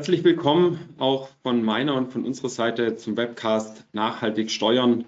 Herzlich willkommen auch von meiner und von unserer Seite zum Webcast Nachhaltig Steuern.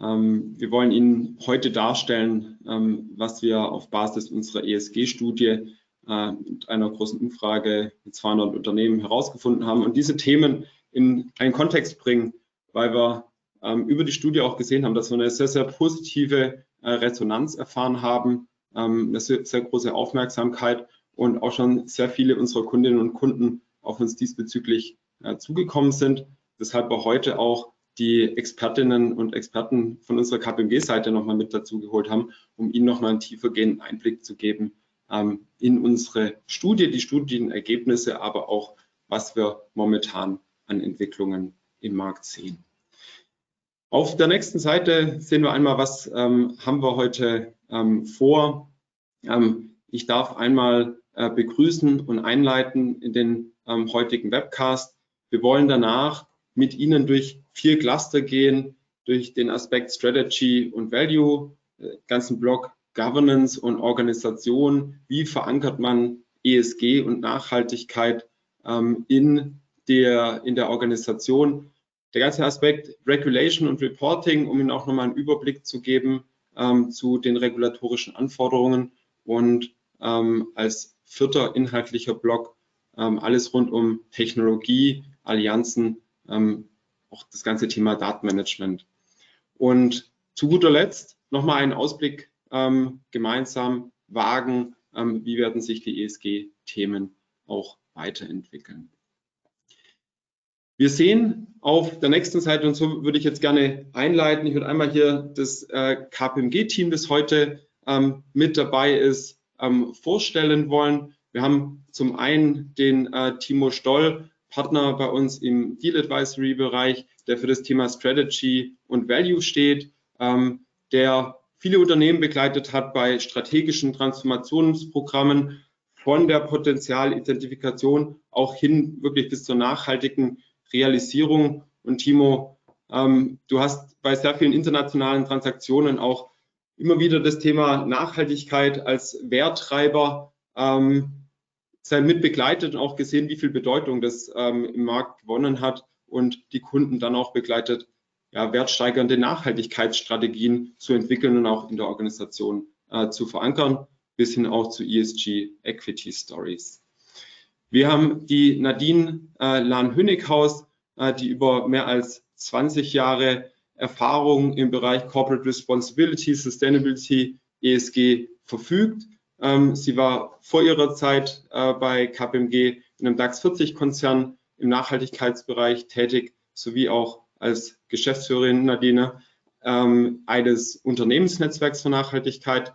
Ähm, wir wollen Ihnen heute darstellen, ähm, was wir auf Basis unserer ESG-Studie äh, mit einer großen Umfrage mit 200 Unternehmen herausgefunden haben und diese Themen in einen Kontext bringen, weil wir ähm, über die Studie auch gesehen haben, dass wir eine sehr, sehr positive äh, Resonanz erfahren haben, eine sehr, sehr große Aufmerksamkeit und auch schon sehr viele unserer Kundinnen und Kunden auf uns diesbezüglich äh, zugekommen sind. Deshalb wir heute auch die Expertinnen und Experten von unserer KPMG-Seite nochmal mit dazu geholt haben, um Ihnen nochmal einen tiefergehenden Einblick zu geben ähm, in unsere Studie, die Studienergebnisse, aber auch, was wir momentan an Entwicklungen im Markt sehen. Auf der nächsten Seite sehen wir einmal, was ähm, haben wir heute ähm, vor. Ähm, ich darf einmal äh, begrüßen und einleiten in den ähm, heutigen Webcast. Wir wollen danach mit Ihnen durch vier Cluster gehen, durch den Aspekt Strategy und Value, äh, ganzen Block Governance und Organisation. Wie verankert man ESG und Nachhaltigkeit ähm, in, der, in der Organisation? Der ganze Aspekt Regulation und Reporting, um Ihnen auch nochmal einen Überblick zu geben ähm, zu den regulatorischen Anforderungen und ähm, als vierter inhaltlicher Block alles rund um Technologie, Allianzen, ähm, auch das ganze Thema Datenmanagement. Und zu guter Letzt nochmal einen Ausblick ähm, gemeinsam wagen, ähm, wie werden sich die ESG-Themen auch weiterentwickeln. Wir sehen auf der nächsten Seite, und so würde ich jetzt gerne einleiten, ich würde einmal hier das äh, KPMG-Team, das heute ähm, mit dabei ist, ähm, vorstellen wollen. Wir haben zum einen den äh, Timo Stoll, Partner bei uns im Deal Advisory Bereich, der für das Thema Strategy und Value steht, ähm, der viele Unternehmen begleitet hat bei strategischen Transformationsprogrammen von der Potenzialidentifikation auch hin wirklich bis zur nachhaltigen Realisierung. Und Timo, ähm, du hast bei sehr vielen internationalen Transaktionen auch immer wieder das Thema Nachhaltigkeit als Werttreiber ähm, sein mit begleitet und auch gesehen, wie viel Bedeutung das ähm, im Markt gewonnen hat und die Kunden dann auch begleitet, ja, wertsteigernde Nachhaltigkeitsstrategien zu entwickeln und auch in der Organisation äh, zu verankern, bis hin auch zu ESG Equity Stories. Wir haben die Nadine äh, Lahn-Hönighaus, äh, die über mehr als 20 Jahre Erfahrung im Bereich Corporate Responsibility, Sustainability, ESG verfügt ähm, sie war vor ihrer Zeit äh, bei KPMG in einem DAX 40 Konzern im Nachhaltigkeitsbereich tätig, sowie auch als Geschäftsführerin Nadine ähm, eines Unternehmensnetzwerks für Nachhaltigkeit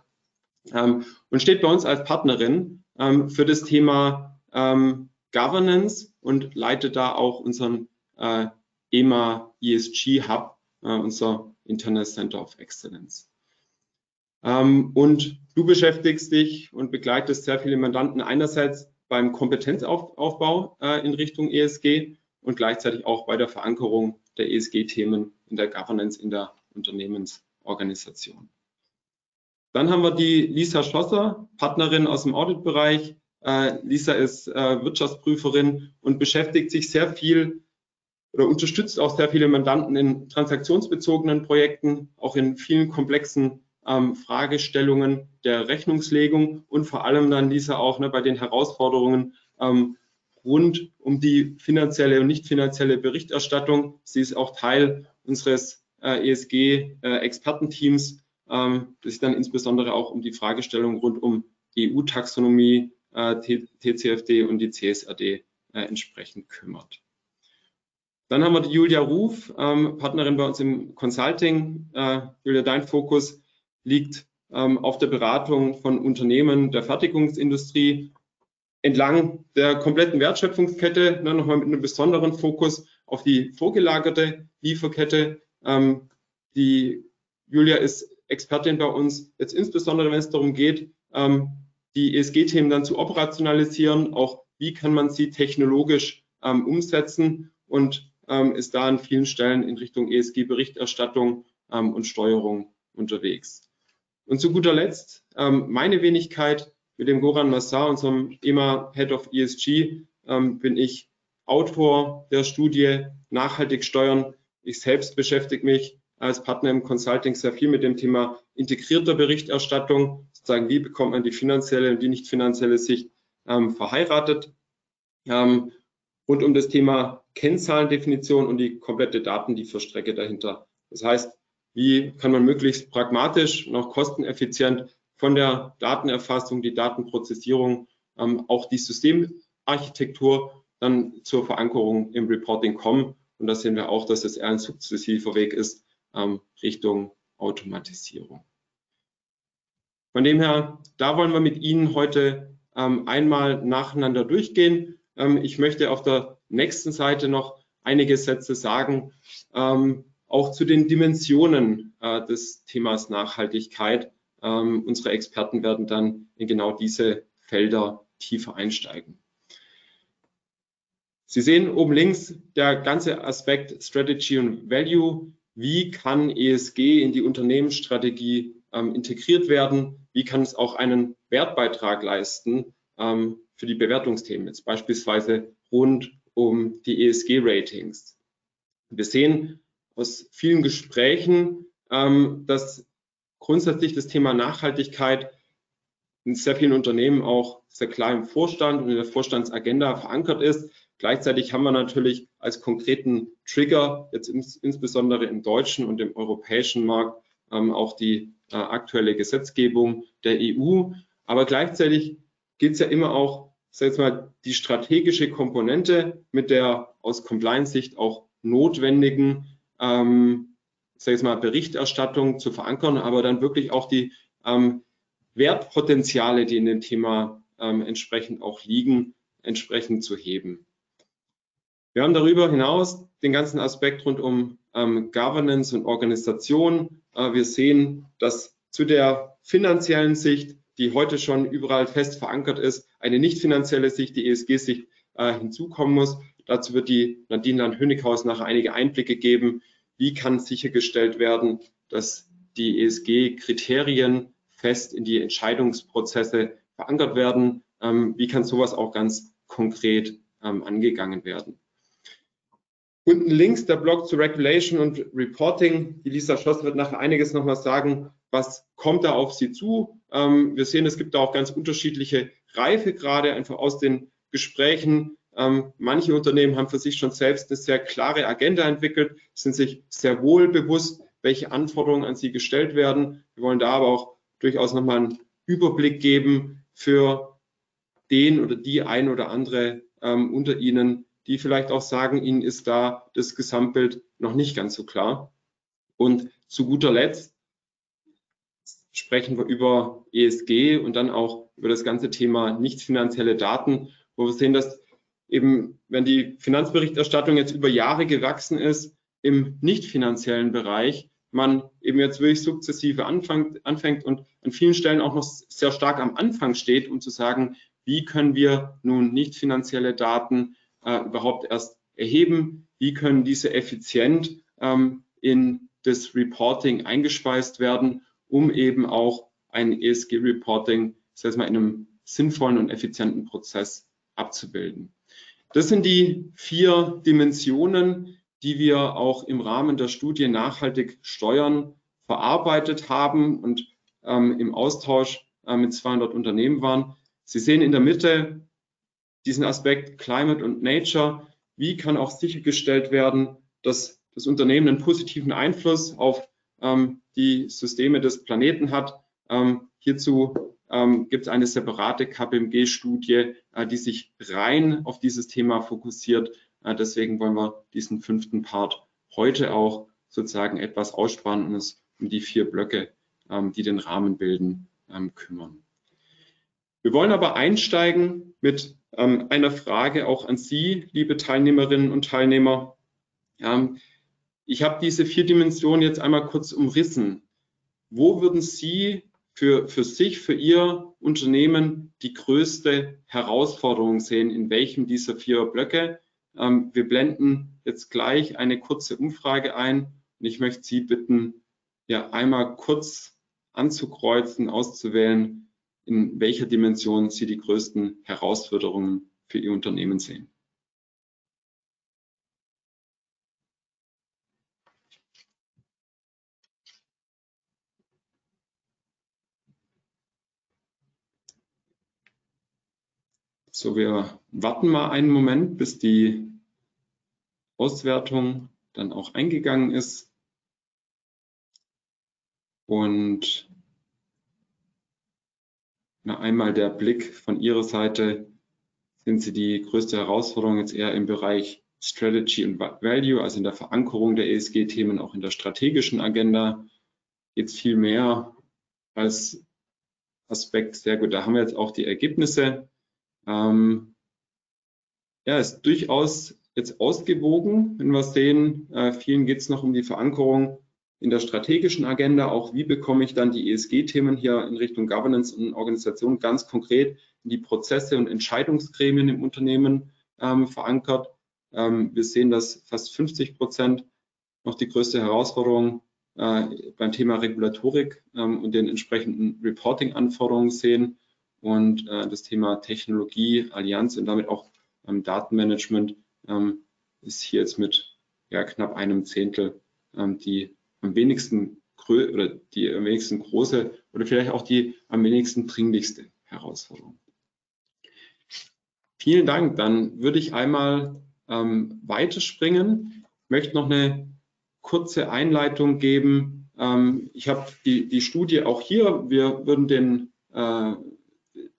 ähm, und steht bei uns als Partnerin ähm, für das Thema ähm, Governance und leitet da auch unseren äh, EMA ESG Hub, äh, unser Internet Center of Excellence. Ähm, und du beschäftigst dich und begleitest sehr viele Mandanten einerseits beim Kompetenzaufbau äh, in Richtung ESG und gleichzeitig auch bei der Verankerung der ESG-Themen in der Governance in der Unternehmensorganisation. Dann haben wir die Lisa Schlosser, Partnerin aus dem Auditbereich. Äh, Lisa ist äh, Wirtschaftsprüferin und beschäftigt sich sehr viel oder unterstützt auch sehr viele Mandanten in transaktionsbezogenen Projekten, auch in vielen komplexen ähm, Fragestellungen der Rechnungslegung und vor allem dann diese auch ne, bei den Herausforderungen ähm, rund um die finanzielle und nicht finanzielle Berichterstattung. Sie ist auch Teil unseres äh, ESG-Expertenteams, äh, ähm, das sich dann insbesondere auch um die Fragestellung rund um EU-Taxonomie, äh, TCFD und die CSRD äh, entsprechend kümmert. Dann haben wir die Julia Ruf, ähm, Partnerin bei uns im Consulting. Äh, Julia, dein Fokus liegt ähm, auf der Beratung von Unternehmen der Fertigungsindustrie entlang der kompletten Wertschöpfungskette, ne, nochmal mit einem besonderen Fokus auf die vorgelagerte Lieferkette. Ähm, die Julia ist Expertin bei uns, jetzt insbesondere wenn es darum geht, ähm, die ESG-Themen dann zu operationalisieren, auch wie kann man sie technologisch ähm, umsetzen und ähm, ist da an vielen Stellen in Richtung ESG-Berichterstattung ähm, und Steuerung unterwegs. Und zu guter Letzt ähm, meine Wenigkeit mit dem Goran Massar, unserem EMA Head of ESG, ähm, bin ich Autor der Studie Nachhaltig steuern. Ich selbst beschäftige mich als Partner im Consulting sehr viel mit dem Thema integrierter Berichterstattung, sozusagen wie bekommt man die finanzielle und die nicht finanzielle Sicht ähm, verheiratet. Ähm, und um das Thema Kennzahlendefinition und die komplette Datenlieferstrecke dahinter. Das heißt, wie kann man möglichst pragmatisch, noch kosteneffizient von der Datenerfassung, die Datenprozessierung, ähm, auch die Systemarchitektur dann zur Verankerung im Reporting kommen. Und da sehen wir auch, dass es eher ein sukzessiver Weg ist ähm, Richtung Automatisierung. Von dem her, da wollen wir mit Ihnen heute ähm, einmal nacheinander durchgehen. Ähm, ich möchte auf der nächsten Seite noch einige Sätze sagen, ähm, auch zu den Dimensionen äh, des Themas Nachhaltigkeit. Ähm, unsere Experten werden dann in genau diese Felder tiefer einsteigen. Sie sehen oben links der ganze Aspekt Strategy und Value. Wie kann ESG in die Unternehmensstrategie ähm, integriert werden? Wie kann es auch einen Wertbeitrag leisten ähm, für die Bewertungsthemen, jetzt beispielsweise rund um die ESG-Ratings? Wir sehen aus vielen Gesprächen, ähm, dass grundsätzlich das Thema Nachhaltigkeit in sehr vielen Unternehmen auch sehr klar im Vorstand und in der Vorstandsagenda verankert ist. Gleichzeitig haben wir natürlich als konkreten Trigger jetzt ins, insbesondere im deutschen und im europäischen Markt ähm, auch die äh, aktuelle Gesetzgebung der EU. Aber gleichzeitig gilt es ja immer auch, sag ich mal, die strategische Komponente mit der aus Compliance-Sicht auch notwendigen, ähm, sag ich mal, Berichterstattung zu verankern, aber dann wirklich auch die ähm, Wertpotenziale, die in dem Thema ähm, entsprechend auch liegen, entsprechend zu heben. Wir haben darüber hinaus den ganzen Aspekt rund um ähm, Governance und Organisation. Äh, wir sehen, dass zu der finanziellen Sicht, die heute schon überall fest verankert ist, eine nicht finanzielle Sicht, die ESG-Sicht äh, hinzukommen muss. Dazu wird die Nadine Land-Hönighaus nachher einige Einblicke geben. Wie kann sichergestellt werden, dass die ESG-Kriterien fest in die Entscheidungsprozesse verankert werden? Ähm, wie kann sowas auch ganz konkret ähm, angegangen werden? Unten links der Blog zu Regulation und Reporting. Die Lisa Schoss wird nachher einiges nochmal sagen, was kommt da auf Sie zu. Ähm, wir sehen, es gibt da auch ganz unterschiedliche Reifegrade, einfach aus den Gesprächen. Ähm, manche Unternehmen haben für sich schon selbst eine sehr klare Agenda entwickelt, sind sich sehr wohl bewusst, welche Anforderungen an sie gestellt werden. Wir wollen da aber auch durchaus nochmal einen Überblick geben für den oder die ein oder andere ähm, unter Ihnen, die vielleicht auch sagen, ihnen ist da das Gesamtbild noch nicht ganz so klar. Und zu guter Letzt sprechen wir über ESG und dann auch über das ganze Thema nicht finanzielle Daten, wo wir sehen, dass eben, wenn die Finanzberichterstattung jetzt über Jahre gewachsen ist, im nicht finanziellen Bereich, man eben jetzt wirklich sukzessive anfängt, anfängt und an vielen Stellen auch noch sehr stark am Anfang steht, um zu sagen, wie können wir nun nicht finanzielle Daten äh, überhaupt erst erheben, wie können diese effizient ähm, in das Reporting eingespeist werden, um eben auch ein ESG-Reporting, das heißt mal in einem sinnvollen und effizienten Prozess abzubilden. Das sind die vier Dimensionen, die wir auch im Rahmen der Studie nachhaltig steuern verarbeitet haben und ähm, im Austausch äh, mit 200 Unternehmen waren. Sie sehen in der Mitte diesen Aspekt Climate und Nature. Wie kann auch sichergestellt werden, dass das Unternehmen einen positiven Einfluss auf ähm, die Systeme des Planeten hat? Ähm, hierzu ähm, gibt es eine separate KPMG-Studie, äh, die sich rein auf dieses Thema fokussiert. Äh, deswegen wollen wir diesen fünften Part heute auch sozusagen etwas aussparen und um die vier Blöcke, ähm, die den Rahmen bilden, ähm, kümmern. Wir wollen aber einsteigen mit ähm, einer Frage auch an Sie, liebe Teilnehmerinnen und Teilnehmer. Ähm, ich habe diese vier Dimensionen jetzt einmal kurz umrissen. Wo würden Sie für, für sich, für Ihr Unternehmen die größte Herausforderung sehen? In welchem dieser vier Blöcke? Ähm, wir blenden jetzt gleich eine kurze Umfrage ein und ich möchte Sie bitten, ja einmal kurz anzukreuzen, auszuwählen, in welcher Dimension Sie die größten Herausforderungen für Ihr Unternehmen sehen. So, wir warten mal einen Moment, bis die Auswertung dann auch eingegangen ist. Und na, einmal der Blick von Ihrer Seite. Sind Sie die größte Herausforderung jetzt eher im Bereich Strategy und Value, also in der Verankerung der ESG-Themen, auch in der strategischen Agenda? Es viel mehr als Aspekt? Sehr gut, da haben wir jetzt auch die Ergebnisse. Ähm, ja, ist durchaus jetzt ausgewogen, wenn wir sehen, äh, vielen geht es noch um die Verankerung in der strategischen Agenda, auch wie bekomme ich dann die ESG-Themen hier in Richtung Governance und Organisation ganz konkret in die Prozesse und Entscheidungsgremien im Unternehmen ähm, verankert. Ähm, wir sehen, dass fast 50 Prozent noch die größte Herausforderung äh, beim Thema Regulatorik ähm, und den entsprechenden Reporting-Anforderungen sehen und äh, das Thema Technologie, Allianz und damit auch ähm, Datenmanagement ähm, ist hier jetzt mit ja, knapp einem Zehntel ähm, die am wenigsten oder die am wenigsten große oder vielleicht auch die am wenigsten dringlichste Herausforderung. Vielen Dank. Dann würde ich einmal ähm, weiterspringen. Ich möchte noch eine kurze Einleitung geben. Ähm, ich habe die, die Studie auch hier. Wir würden den, äh,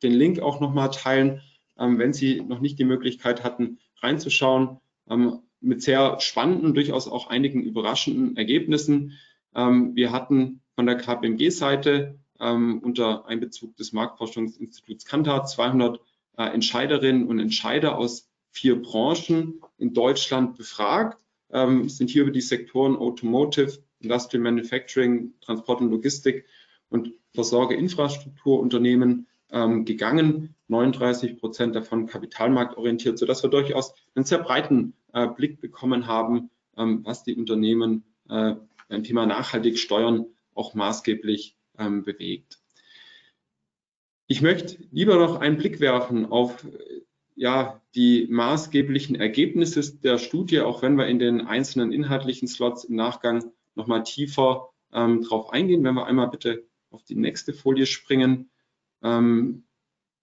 den Link auch nochmal teilen, ähm, wenn Sie noch nicht die Möglichkeit hatten, reinzuschauen. Ähm, mit sehr spannenden, durchaus auch einigen überraschenden Ergebnissen. Ähm, wir hatten von der KPMG-Seite unter Einbezug des Marktforschungsinstituts Kantar 200 äh, Entscheiderinnen und Entscheider aus vier Branchen in Deutschland befragt, sind hier über die Sektoren Automotive, Industrial Manufacturing, Transport und Logistik und Versorgerinfrastrukturunternehmen ähm, gegangen. 39 Prozent davon kapitalmarktorientiert, sodass wir durchaus einen sehr breiten äh, Blick bekommen haben, ähm, was die Unternehmen äh, beim Thema nachhaltig steuern auch maßgeblich ähm, bewegt. Ich möchte lieber noch einen Blick werfen auf ja, die maßgeblichen Ergebnisse der Studie, auch wenn wir in den einzelnen inhaltlichen Slots im Nachgang nochmal tiefer ähm, drauf eingehen. Wenn wir einmal bitte auf die nächste Folie springen. Ähm,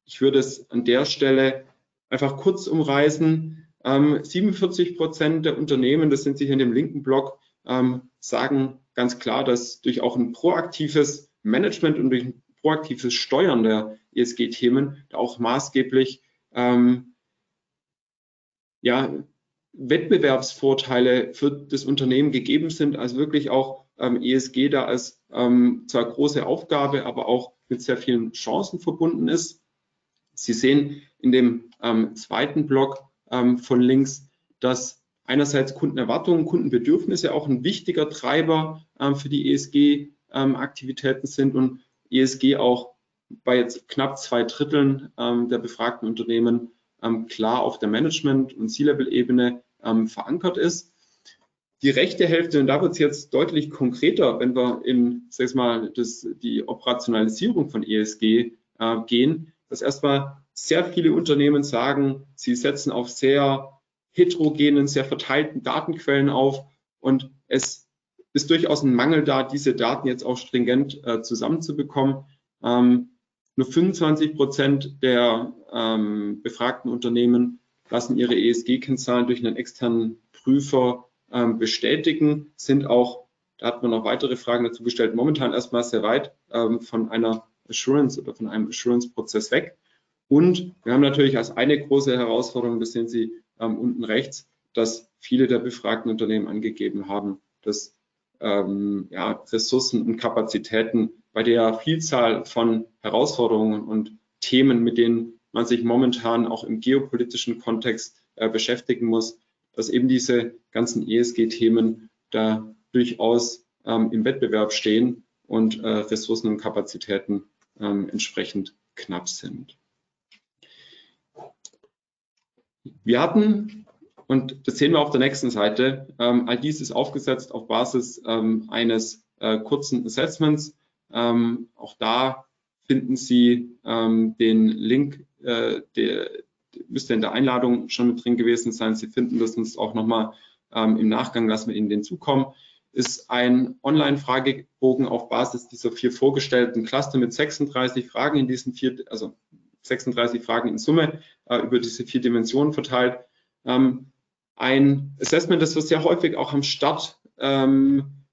ich würde es an der Stelle einfach kurz umreißen. Ähm, 47 Prozent der Unternehmen, das sind Sie hier in dem linken Block, ähm, sagen ganz klar, dass durch auch ein proaktives Management und durch ein proaktives Steuern der ESG-Themen auch maßgeblich ähm, ja, Wettbewerbsvorteile für das Unternehmen gegeben sind, also wirklich auch ähm, ESG da als ähm, zwar große Aufgabe, aber auch mit sehr vielen Chancen verbunden ist. Sie sehen in dem ähm, zweiten Block ähm, von links, dass einerseits Kundenerwartungen, Kundenbedürfnisse auch ein wichtiger Treiber ähm, für die ESG-Aktivitäten ähm, sind und ESG auch bei jetzt knapp zwei Dritteln ähm, der befragten Unternehmen ähm, klar auf der Management- und C-Level-Ebene verankert ist. Die rechte Hälfte, und da wird es jetzt deutlich konkreter, wenn wir in, sag ich mal, das, die Operationalisierung von ESG äh, gehen, dass erstmal sehr viele Unternehmen sagen, sie setzen auf sehr heterogenen, sehr verteilten Datenquellen auf und es ist durchaus ein Mangel da, diese Daten jetzt auch stringent äh, zusammenzubekommen. Ähm, nur 25 Prozent der ähm, befragten Unternehmen lassen ihre ESG-Kennzahlen durch einen externen Prüfer ähm, bestätigen, sind auch, da hat man noch weitere Fragen dazu gestellt, momentan erstmal sehr weit ähm, von einer Assurance oder von einem Assurance-Prozess weg. Und wir haben natürlich als eine große Herausforderung, das sehen Sie ähm, unten rechts, dass viele der befragten Unternehmen angegeben haben, dass ähm, ja, Ressourcen und Kapazitäten bei der Vielzahl von Herausforderungen und Themen, mit denen man sich momentan auch im geopolitischen Kontext äh, beschäftigen muss, dass eben diese ganzen ESG-Themen da durchaus ähm, im Wettbewerb stehen und äh, Ressourcen und Kapazitäten ähm, entsprechend knapp sind. Wir hatten, und das sehen wir auf der nächsten Seite, ähm, all dies ist aufgesetzt auf Basis ähm, eines äh, kurzen Assessments. Ähm, auch da finden Sie ähm, den Link, äh, der, der müsste in der Einladung schon mit drin gewesen sein. Sie finden das uns auch nochmal ähm, im Nachgang, lassen wir Ihnen den zukommen. Ist ein Online-Fragebogen auf Basis dieser vier vorgestellten Cluster mit 36 Fragen in diesen vier, also 36 Fragen in Summe äh, über diese vier Dimensionen verteilt. Ähm, ein Assessment, das wir sehr häufig auch am Start ähm,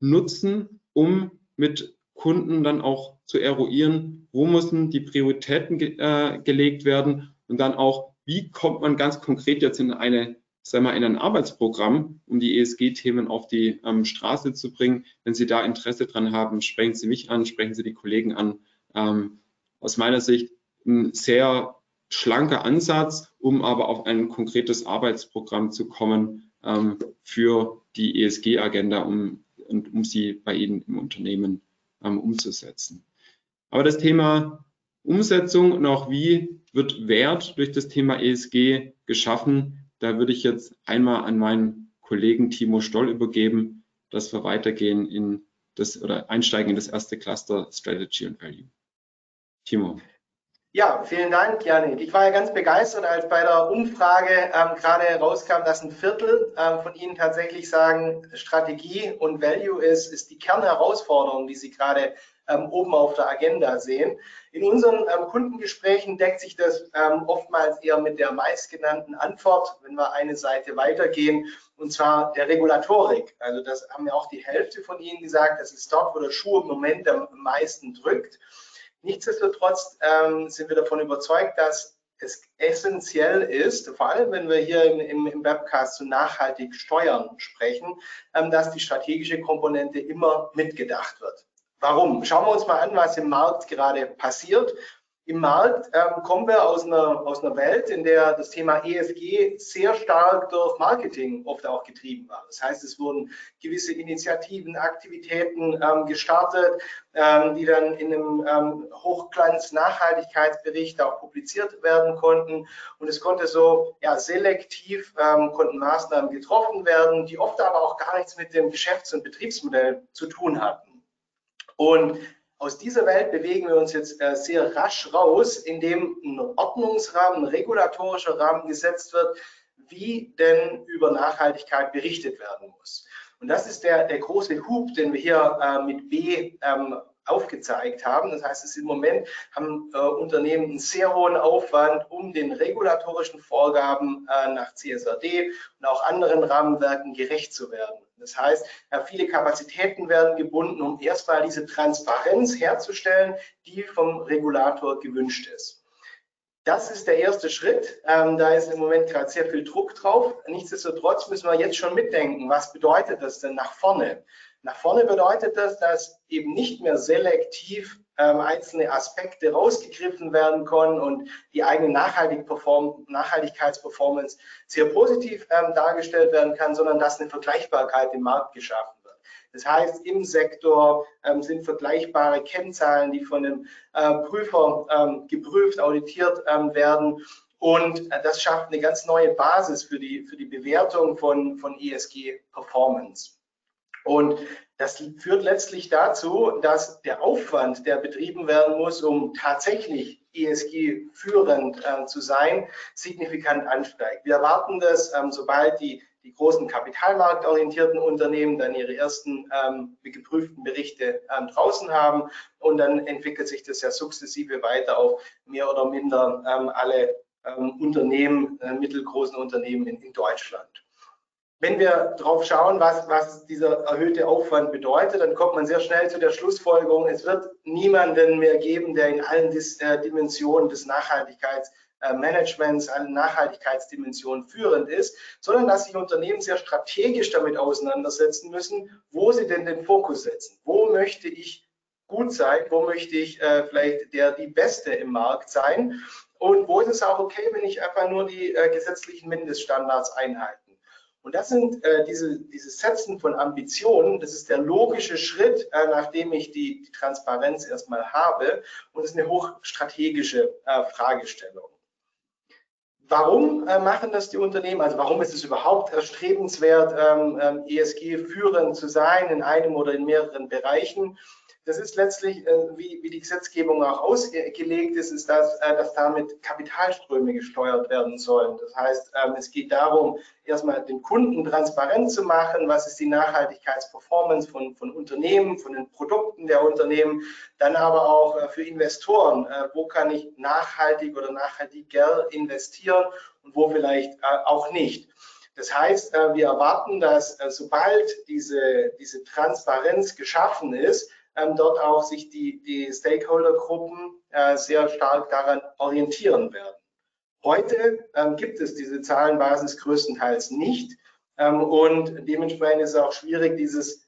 nutzen, um mit Kunden dann auch zu eruieren, wo müssen die Prioritäten ge äh, gelegt werden und dann auch, wie kommt man ganz konkret jetzt in eine sagen wir, in ein Arbeitsprogramm, um die ESG-Themen auf die ähm, Straße zu bringen. Wenn Sie da Interesse dran haben, sprechen Sie mich an, sprechen Sie die Kollegen an. Ähm, aus meiner Sicht ein sehr schlanker Ansatz, um aber auf ein konkretes Arbeitsprogramm zu kommen ähm, für die ESG-Agenda, um, und um sie bei Ihnen im Unternehmen ähm, umzusetzen. Aber das Thema Umsetzung und auch wie wird Wert durch das Thema ESG geschaffen, da würde ich jetzt einmal an meinen Kollegen Timo Stoll übergeben, dass wir weitergehen in das oder einsteigen in das erste Cluster Strategy and Value. Timo. Ja, vielen Dank, Janik. Ich war ja ganz begeistert, als bei der Umfrage ähm, gerade rauskam, dass ein Viertel ähm, von Ihnen tatsächlich sagen, Strategie und Value ist, ist die Kernherausforderung, die Sie gerade ähm, oben auf der Agenda sehen. In unseren ähm, Kundengesprächen deckt sich das ähm, oftmals eher mit der meistgenannten Antwort, wenn wir eine Seite weitergehen, und zwar der Regulatorik. Also das haben ja auch die Hälfte von Ihnen gesagt, das ist dort, wo der Schuh im Moment am meisten drückt. Nichtsdestotrotz ähm, sind wir davon überzeugt, dass es essentiell ist, vor allem wenn wir hier im, im Webcast zu nachhaltig Steuern sprechen, ähm, dass die strategische Komponente immer mitgedacht wird. Warum? Schauen wir uns mal an, was im Markt gerade passiert. Im Markt ähm, kommen wir aus einer, aus einer Welt, in der das Thema ESG sehr stark durch Marketing oft auch getrieben war. Das heißt, es wurden gewisse Initiativen, Aktivitäten ähm, gestartet, ähm, die dann in einem ähm, Hochglanz-Nachhaltigkeitsbericht auch publiziert werden konnten. Und es konnte so ja, selektiv ähm, konnten Maßnahmen getroffen werden, die oft aber auch gar nichts mit dem Geschäfts- und Betriebsmodell zu tun hatten. Und aus dieser Welt bewegen wir uns jetzt äh, sehr rasch raus, indem ein Ordnungsrahmen, ein regulatorischer Rahmen gesetzt wird, wie denn über Nachhaltigkeit berichtet werden muss. Und das ist der, der große Hub, den wir hier äh, mit B ähm, aufgezeigt haben. Das heißt, es im Moment haben äh, Unternehmen einen sehr hohen Aufwand, um den regulatorischen Vorgaben äh, nach CSRD und auch anderen Rahmenwerken gerecht zu werden. Das heißt, viele Kapazitäten werden gebunden, um erstmal diese Transparenz herzustellen, die vom Regulator gewünscht ist. Das ist der erste Schritt. Ähm, da ist im Moment gerade sehr viel Druck drauf. Nichtsdestotrotz müssen wir jetzt schon mitdenken, was bedeutet das denn nach vorne? Nach vorne bedeutet das, dass eben nicht mehr selektiv ähm, einzelne Aspekte rausgegriffen werden können und die eigene Nachhaltig Perform Nachhaltigkeitsperformance sehr positiv ähm, dargestellt werden kann, sondern dass eine Vergleichbarkeit im Markt geschaffen wird. Das heißt, im Sektor ähm, sind vergleichbare Kennzahlen, die von einem äh, Prüfer ähm, geprüft, auditiert ähm, werden. Und äh, das schafft eine ganz neue Basis für die, für die Bewertung von, von ESG-Performance. Und das führt letztlich dazu, dass der Aufwand, der betrieben werden muss, um tatsächlich ESG führend äh, zu sein, signifikant ansteigt. Wir erwarten das, ähm, sobald die, die großen kapitalmarktorientierten Unternehmen dann ihre ersten ähm, geprüften Berichte ähm, draußen haben und dann entwickelt sich das ja sukzessive weiter auf mehr oder minder ähm, alle ähm, Unternehmen, äh, mittelgroßen Unternehmen in, in Deutschland wenn wir drauf schauen, was, was dieser erhöhte Aufwand bedeutet, dann kommt man sehr schnell zu der Schlussfolgerung, es wird niemanden mehr geben, der in allen Dis äh, Dimensionen des Nachhaltigkeitsmanagements, äh, allen Nachhaltigkeitsdimensionen führend ist, sondern dass sich Unternehmen sehr strategisch damit auseinandersetzen müssen, wo sie denn den Fokus setzen. Wo möchte ich gut sein? Wo möchte ich äh, vielleicht der, die Beste im Markt sein? Und wo ist es auch okay, wenn ich einfach nur die äh, gesetzlichen Mindeststandards einhalte? Und das sind äh, diese, diese Setzen von Ambitionen, das ist der logische Schritt, äh, nachdem ich die, die, Transparenz erstmal habe. Und das ist eine hochstrategische äh, Fragestellung. Warum äh, machen das die Unternehmen? Also warum ist es überhaupt erstrebenswert, ähm, ähm, ESG führend zu sein in einem oder in mehreren Bereichen? Das ist letztlich, äh, wie, wie, die Gesetzgebung auch ausgelegt ist, ist, dass, äh, dass damit Kapitalströme gesteuert werden sollen. Das heißt, ähm, es geht darum, erstmal den Kunden transparent zu machen, was ist die Nachhaltigkeitsperformance von, von Unternehmen, von den Produkten der Unternehmen, dann aber auch äh, für Investoren, wo kann ich nachhaltig oder nachhaltiger investieren und wo vielleicht auch nicht. Das heißt, wir erwarten, dass sobald diese, diese Transparenz geschaffen ist, ähm, dort auch sich die, die Stakeholder-Gruppen äh, sehr stark daran orientieren werden. Heute ähm, gibt es diese Zahlenbasis größtenteils nicht ähm, und dementsprechend ist es auch schwierig, dieses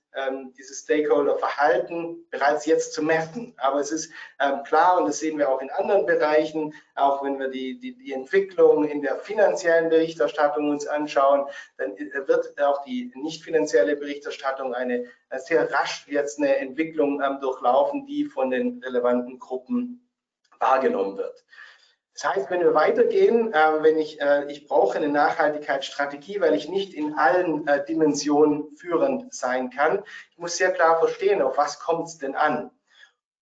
dieses Stakeholder-Verhalten bereits jetzt zu messen. Aber es ist ähm, klar, und das sehen wir auch in anderen Bereichen, auch wenn wir die, die, die Entwicklung in der finanziellen Berichterstattung uns anschauen, dann wird auch die nicht finanzielle Berichterstattung eine äh, sehr rasch jetzt eine Entwicklung ähm, durchlaufen, die von den relevanten Gruppen wahrgenommen wird. Das heißt, wenn wir weitergehen, äh, wenn ich, äh, ich brauche eine Nachhaltigkeitsstrategie, weil ich nicht in allen äh, Dimensionen führend sein kann. Ich muss sehr klar verstehen, auf was kommt es denn an.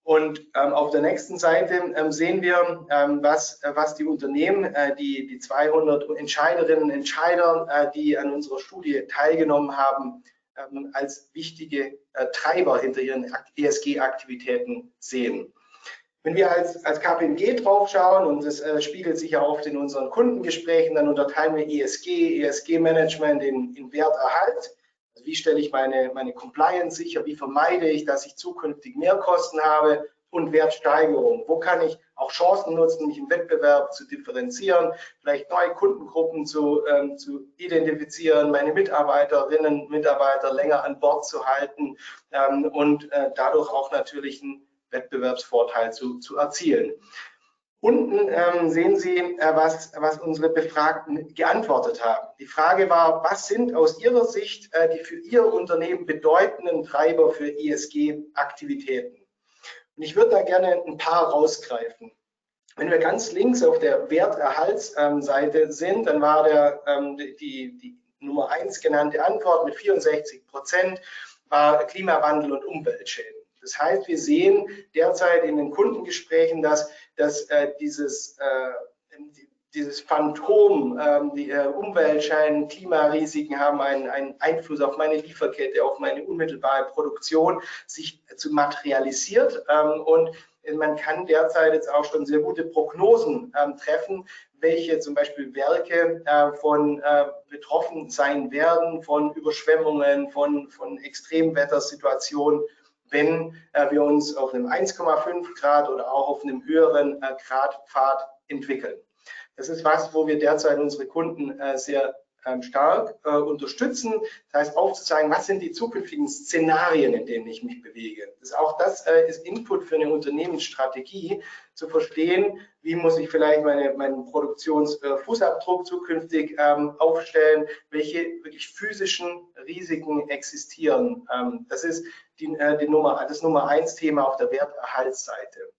Und ähm, auf der nächsten Seite ähm, sehen wir, ähm, was, äh, was die Unternehmen, äh, die, die 200 Entscheiderinnen und Entscheider, äh, die an unserer Studie teilgenommen haben, ähm, als wichtige Treiber hinter ihren ESG-Aktivitäten sehen. Wenn wir als, als KPMG draufschauen, und das äh, spiegelt sich ja oft in unseren Kundengesprächen, dann unterteilen wir ESG, ESG-Management in, in Werterhalt. Also wie stelle ich meine, meine Compliance sicher? Wie vermeide ich, dass ich zukünftig Mehrkosten habe? Und Wertsteigerung. Wo kann ich auch Chancen nutzen, mich im Wettbewerb zu differenzieren, vielleicht neue Kundengruppen zu, ähm, zu identifizieren, meine Mitarbeiterinnen, Mitarbeiter länger an Bord zu halten ähm, und äh, dadurch auch natürlich ein Wettbewerbsvorteil zu, zu erzielen. Unten ähm, sehen Sie, äh, was, was unsere Befragten geantwortet haben. Die Frage war, was sind aus Ihrer Sicht äh, die für Ihr Unternehmen bedeutenden Treiber für ESG-Aktivitäten? Und ich würde da gerne ein paar rausgreifen. Wenn wir ganz links auf der Werterhaltsseite ähm, sind, dann war der, ähm, die, die Nummer eins genannte Antwort mit 64 Prozent war Klimawandel und Umweltschäden. Das heißt, wir sehen derzeit in den Kundengesprächen, dass, dass äh, dieses, äh, dieses Phantom, äh, die Umweltschein, Klimarisiken haben einen, einen Einfluss auf meine Lieferkette, auf meine unmittelbare Produktion, sich zu materialisiert. Ähm, und man kann derzeit jetzt auch schon sehr gute Prognosen ähm, treffen, welche zum Beispiel Werke äh, von äh, betroffen sein werden von Überschwemmungen, von, von Extremwettersituationen wenn äh, wir uns auf einem 1,5 Grad oder auch auf einem höheren äh, Gradpfad entwickeln. Das ist was, wo wir derzeit unsere Kunden äh, sehr stark äh, unterstützen. Das heißt, aufzuzeigen, was sind die zukünftigen Szenarien, in denen ich mich bewege. Das, auch das äh, ist Input für eine Unternehmensstrategie, zu verstehen, wie muss ich vielleicht meine, meinen Produktionsfußabdruck zukünftig ähm, aufstellen, welche wirklich physischen Risiken existieren. Ähm, das ist die, äh, die Nummer, das Nummer eins Thema auf der Werterhaltsseite.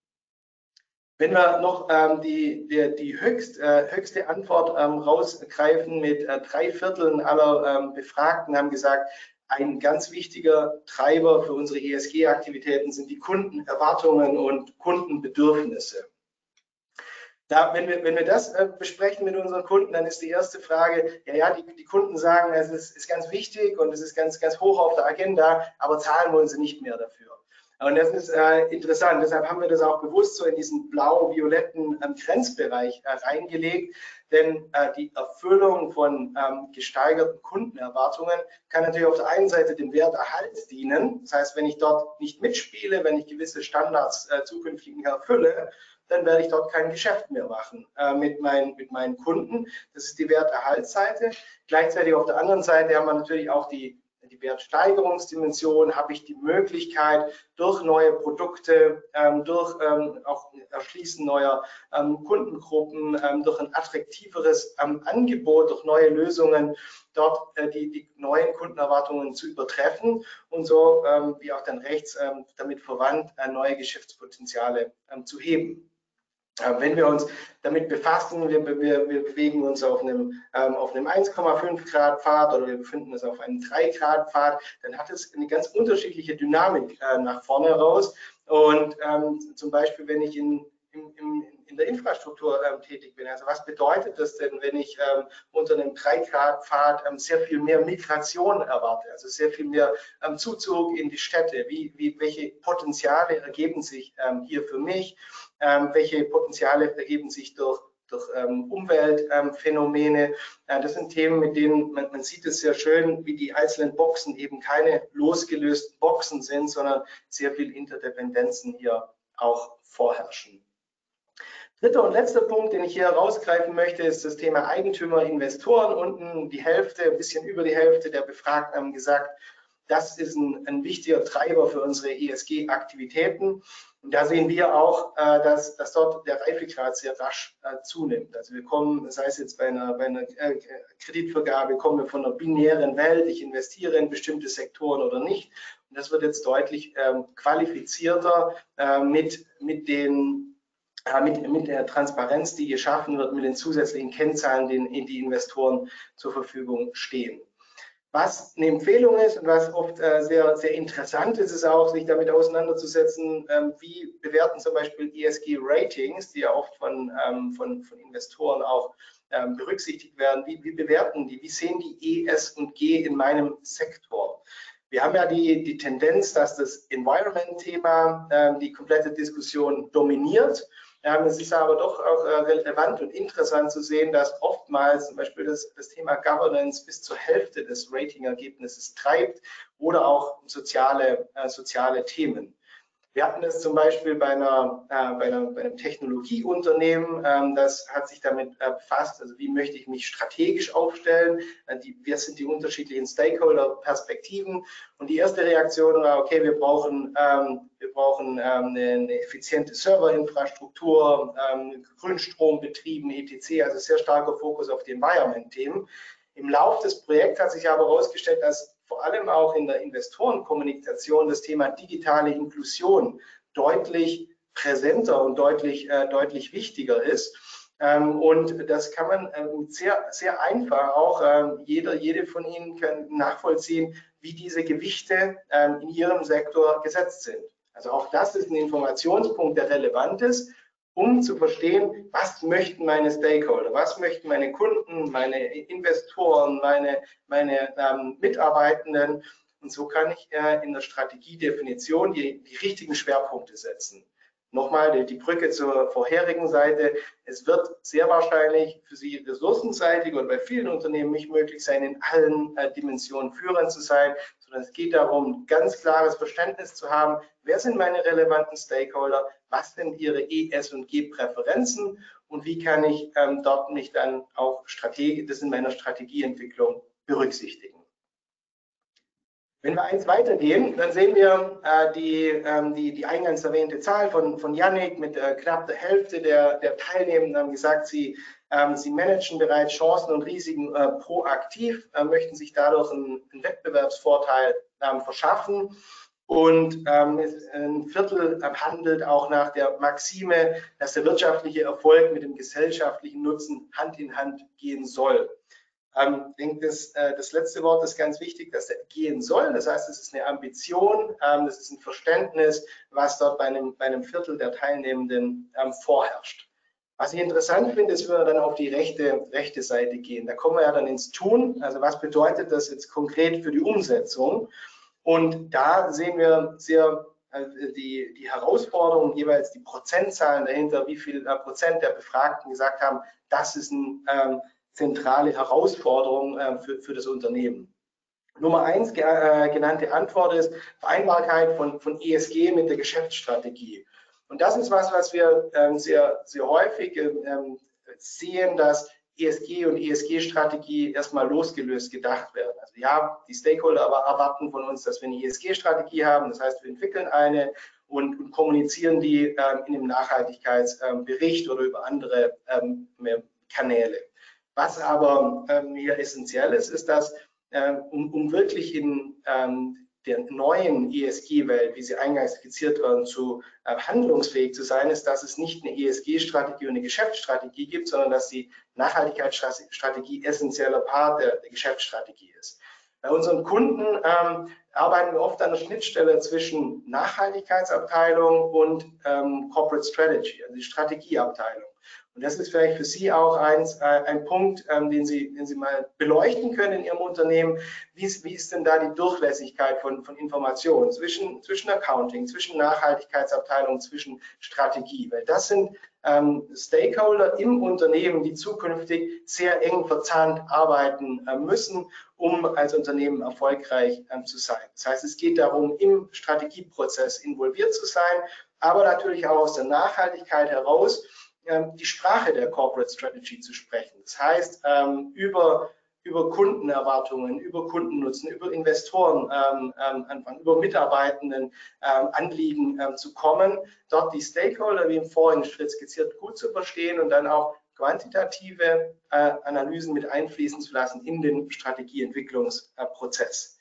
Wenn wir noch ähm, die, die, die höchst, äh, höchste Antwort ähm, rausgreifen mit äh, drei Vierteln aller ähm, Befragten haben gesagt, ein ganz wichtiger Treiber für unsere ESG-Aktivitäten sind die Kundenerwartungen und Kundenbedürfnisse. Da, wenn, wir, wenn wir das äh, besprechen mit unseren Kunden, dann ist die erste Frage, ja, ja, die, die Kunden sagen, es ist, ist ganz wichtig und es ist ganz, ganz hoch auf der Agenda, aber zahlen wollen sie nicht mehr dafür. Und das ist äh, interessant. Deshalb haben wir das auch bewusst so in diesen blau-violetten ähm, Grenzbereich äh, reingelegt. Denn äh, die Erfüllung von ähm, gesteigerten Kundenerwartungen kann natürlich auf der einen Seite dem Werterhalt dienen. Das heißt, wenn ich dort nicht mitspiele, wenn ich gewisse Standards äh, zukünftig erfülle, dann werde ich dort kein Geschäft mehr machen äh, mit, mein, mit meinen Kunden. Das ist die Werterhaltsseite. Gleichzeitig auf der anderen Seite haben wir natürlich auch die die Wertsteigerungsdimension, habe ich die Möglichkeit, durch neue Produkte, ähm, durch ähm, auch Erschließen neuer ähm, Kundengruppen, durch ein attraktiveres Angebot, durch neue Lösungen, dort äh, die, die, neuen Kundenerwartungen zu übertreffen und so, wie auch dann rechts damit verwandt, äh, neue Geschäftspotenziale zu heben. Wenn wir uns damit befassen, wir, wir, wir bewegen uns auf einem, ähm, einem 1,5 Grad Pfad oder wir befinden uns auf einem 3 Grad Pfad, dann hat es eine ganz unterschiedliche Dynamik äh, nach vorne raus. Und ähm, zum Beispiel, wenn ich in, in, in, in der Infrastruktur ähm, tätig bin, also was bedeutet das denn, wenn ich ähm, unter einem 3 Grad Pfad ähm, sehr viel mehr Migration erwarte, also sehr viel mehr ähm, Zuzug in die Städte, wie, wie, welche Potenziale ergeben sich hier für mich? Ähm, welche Potenziale ergeben sich durch, durch ähm, Umweltphänomene. Ähm, äh, das sind Themen, mit denen man, man sieht es sehr schön, wie die einzelnen Boxen eben keine losgelösten Boxen sind, sondern sehr viel Interdependenzen hier auch vorherrschen. Dritter und letzter Punkt, den ich hier herausgreifen möchte, ist das Thema Eigentümer, Investoren. Unten die Hälfte, ein bisschen über die Hälfte der Befragten haben gesagt, das ist ein, ein wichtiger Treiber für unsere ESG-Aktivitäten. Und da sehen wir auch, äh, dass, dass dort der Reifegrad sehr rasch äh, zunimmt. Also wir kommen, sei es jetzt bei einer, bei einer äh, Kreditvergabe, kommen wir von einer binären Welt, ich investiere in bestimmte Sektoren oder nicht. Und das wird jetzt deutlich ähm, qualifizierter mit, mit den mit, mit der Transparenz, die geschaffen wird, mit den zusätzlichen Kennzahlen, die die Investoren zur Verfügung stehen. Was eine Empfehlung ist und was oft äh, sehr, sehr interessant ist, ist auch, sich damit auseinanderzusetzen, ähm, wie bewerten zum Beispiel ESG-Ratings, die ja oft von, ähm, von, von Investoren auch ähm, berücksichtigt werden. Wie, wie bewerten die? Wie sehen die E, und G in meinem Sektor? Wir haben ja die, die Tendenz, dass das Environment-Thema äh, die komplette Diskussion dominiert es ist aber doch auch äh, relevant und interessant zu sehen, dass oftmals zum Beispiel das, das Thema Governance bis zur Hälfte des Ratingergebnisses treibt oder auch soziale, äh, soziale Themen. Wir hatten es zum Beispiel bei, einer, äh, bei, einer, bei einem Technologieunternehmen, ähm, das hat sich damit äh, befasst, also wie möchte ich mich strategisch aufstellen, äh, die, wir sind die unterschiedlichen Stakeholder-Perspektiven und die erste Reaktion war, okay, wir brauchen, ähm, wir brauchen ähm, eine, eine, effiziente Serverinfrastruktur, ähm, Grünstrombetrieben, etc., also sehr starker Fokus auf die Environment-Themen. Im Lauf des Projekts hat sich aber herausgestellt, dass vor allem auch in der Investorenkommunikation das Thema digitale Inklusion deutlich präsenter und deutlich, äh, deutlich wichtiger ist. Ähm, und das kann man äh, sehr, sehr einfach auch, äh, jeder, jede von Ihnen kann nachvollziehen, wie diese Gewichte ähm, in Ihrem Sektor gesetzt sind. Also auch das ist ein Informationspunkt, der relevant ist um zu verstehen, was möchten meine Stakeholder, was möchten meine Kunden, meine Investoren, meine, meine ähm, Mitarbeitenden. Und so kann ich äh, in der Strategiedefinition die, die richtigen Schwerpunkte setzen. Nochmal die Brücke zur vorherigen Seite. Es wird sehr wahrscheinlich für Sie ressourcenseitig und bei vielen Unternehmen nicht möglich sein, in allen äh, Dimensionen führend zu sein, sondern es geht darum, ganz klares Verständnis zu haben, wer sind meine relevanten Stakeholder, was sind ihre E, S und G Präferenzen und wie kann ich ähm, dort mich dann auch Strategie, das in meiner Strategieentwicklung berücksichtigen. Wenn wir eins weitergehen, dann sehen wir äh, die, ähm, die, die eingangs erwähnte Zahl von, von Yannick mit äh, knapp der Hälfte der, der Teilnehmenden haben gesagt, sie, ähm, sie managen bereits Chancen und Risiken äh, proaktiv, äh, möchten sich dadurch einen, einen Wettbewerbsvorteil ähm, verschaffen. Und ähm, ein Viertel handelt auch nach der Maxime, dass der wirtschaftliche Erfolg mit dem gesellschaftlichen Nutzen Hand in Hand gehen soll. Ähm, ich denke, das, äh, das letzte Wort ist ganz wichtig, dass er gehen soll. Das heißt, es ist eine Ambition, ähm, das ist ein Verständnis, was dort bei einem, bei einem Viertel der Teilnehmenden ähm, vorherrscht. Was ich interessant finde, ist, wenn wir dann auf die rechte, rechte Seite gehen. Da kommen wir ja dann ins Tun. Also was bedeutet das jetzt konkret für die Umsetzung? Und da sehen wir sehr äh, die, die Herausforderungen, jeweils die Prozentzahlen dahinter, wie viel äh, Prozent der Befragten gesagt haben, das ist ein ähm, zentrale Herausforderung äh, für, für das Unternehmen. Nummer eins genannte Antwort ist Vereinbarkeit von, von ESG mit der Geschäftsstrategie. Und das ist was, was wir ähm, sehr, sehr häufig ähm, sehen, dass ESG und ESG-Strategie erstmal losgelöst gedacht werden. Also ja, die Stakeholder aber erwarten von uns, dass wir eine ESG-Strategie haben. Das heißt, wir entwickeln eine und, und kommunizieren die ähm, in einem Nachhaltigkeitsbericht oder über andere ähm, Kanäle. Was aber ähm, hier essentiell ist, ist, dass äh, um, um, wirklich in, ähm, der neuen ESG-Welt, wie sie eingangs skizziert werden, zu äh, handlungsfähig zu sein, ist, dass es nicht eine ESG-Strategie und eine Geschäftsstrategie gibt, sondern dass die Nachhaltigkeitsstrategie essentieller Part der, der Geschäftsstrategie ist. Bei unseren Kunden ähm, arbeiten wir oft an der Schnittstelle zwischen Nachhaltigkeitsabteilung und ähm, Corporate Strategy, also die Strategieabteilung. Und das ist vielleicht für Sie auch ein, äh, ein Punkt, ähm, den, Sie, den Sie mal beleuchten können in Ihrem Unternehmen. Wie ist, wie ist denn da die Durchlässigkeit von, von Informationen zwischen, zwischen Accounting, zwischen Nachhaltigkeitsabteilung, zwischen Strategie? Weil das sind ähm, Stakeholder im Unternehmen, die zukünftig sehr eng verzahnt arbeiten äh, müssen, um als Unternehmen erfolgreich ähm, zu sein. Das heißt, es geht darum, im Strategieprozess involviert zu sein, aber natürlich auch aus der Nachhaltigkeit heraus die Sprache der Corporate Strategy zu sprechen. Das heißt, ähm, über, über Kundenerwartungen, über Kundennutzen, über Investoren ähm, anfangen, über Mitarbeitenden Anliegen zu kommen, dort die Stakeholder, wie im vorigen Schritt skizziert, gut zu verstehen und dann auch quantitative äh, Analysen mit einfließen zu lassen in den Strategieentwicklungsprozess.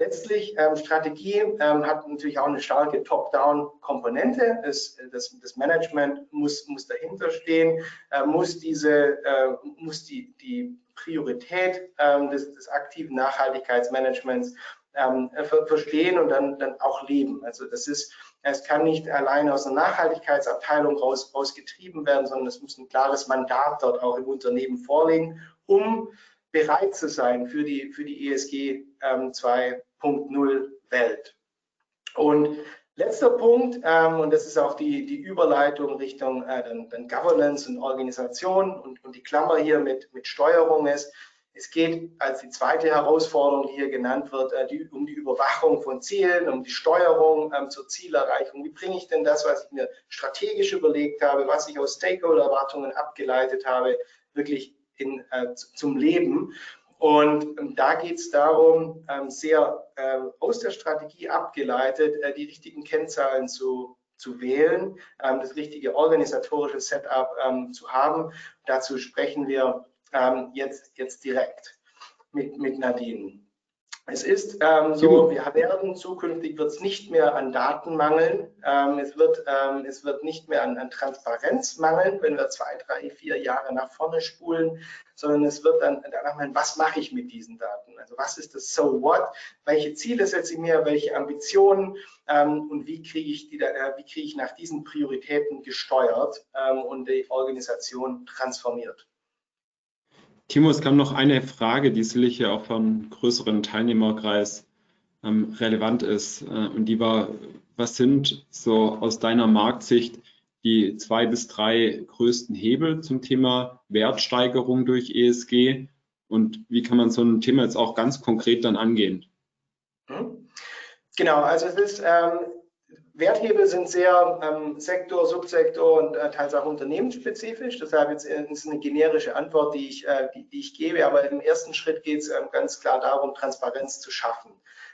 Letztlich, ähm, Strategie ähm, hat natürlich auch eine starke Top-Down-Komponente. Das, das, Management muss, muss dahinter stehen, äh, muss, diese, äh, muss die, die Priorität ähm, des, des, aktiven Nachhaltigkeitsmanagements ähm, ver verstehen und dann, dann auch leben. Also das ist, es kann nicht allein aus einer Nachhaltigkeitsabteilung raus, rausgetrieben werden, sondern es muss ein klares Mandat dort auch im Unternehmen vorliegen, um bereit zu sein für die, für die ESG ähm, 2.0 Welt. Und letzter Punkt, ähm, und das ist auch die, die Überleitung Richtung äh, dann, dann Governance und Organisation und, und die Klammer hier mit, mit Steuerung ist, es geht als die zweite Herausforderung, die hier genannt wird, äh, die, um die Überwachung von Zielen, um die Steuerung ähm, zur Zielerreichung. Wie bringe ich denn das, was ich mir strategisch überlegt habe, was ich aus Stakeholder-Erwartungen abgeleitet habe, wirklich in, äh, zum Leben. Und ähm, da geht es darum, ähm, sehr äh, aus der Strategie abgeleitet, äh, die richtigen Kennzahlen zu, zu wählen, ähm, das richtige organisatorische Setup ähm, zu haben. Dazu sprechen wir ähm, jetzt, jetzt direkt mit, mit Nadine. Es ist ähm, so, wir werden zukünftig wird es nicht mehr an Daten mangeln, ähm, es, wird, ähm, es wird nicht mehr an, an, Transparenz mangeln, wenn wir zwei, drei, vier Jahre nach vorne spulen, sondern es wird dann danach mangeln, was mache ich mit diesen Daten? Also was ist das So What? Welche Ziele setze ich mir? Welche Ambitionen? Ähm, und wie kriege ich, die, äh, wie kriege ich nach diesen Prioritäten gesteuert ähm, und die Organisation transformiert? Timo, es kam noch eine Frage, die sicherlich auch vom größeren Teilnehmerkreis ähm, relevant ist. Äh, und die war, was sind so aus deiner Marktsicht die zwei bis drei größten Hebel zum Thema Wertsteigerung durch ESG? Und wie kann man so ein Thema jetzt auch ganz konkret dann angehen? Hm? Genau, also es ist ähm, Werthebel sind sehr ähm, Sektor, Subsektor und äh, teils auch unternehmensspezifisch. Deshalb jetzt äh, ist eine generische Antwort, die ich, äh, die, die, ich gebe. Aber im ersten Schritt geht es ähm, ganz klar darum, Transparenz zu schaffen.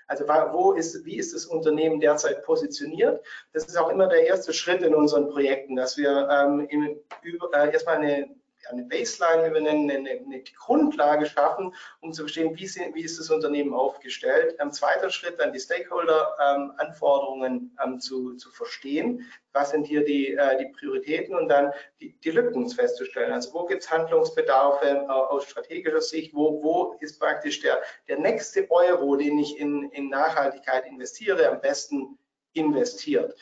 Also wo ist, wie ist das Unternehmen derzeit positioniert? Das ist auch immer der erste Schritt in unseren Projekten, dass wir ähm, im, über, äh, erstmal eine eine Baseline, wie wir nennen, eine, eine Grundlage schaffen, um zu verstehen, wie, sind, wie ist das Unternehmen aufgestellt. Ein zweiter Schritt, dann die Stakeholder-Anforderungen ähm, ähm, zu, zu verstehen. Was sind hier die, äh, die Prioritäten und dann die, die Lücken festzustellen. Also wo gibt es Handlungsbedarfe äh, aus strategischer Sicht? Wo, wo ist praktisch der, der nächste Euro, den ich in, in Nachhaltigkeit investiere, am besten investiert?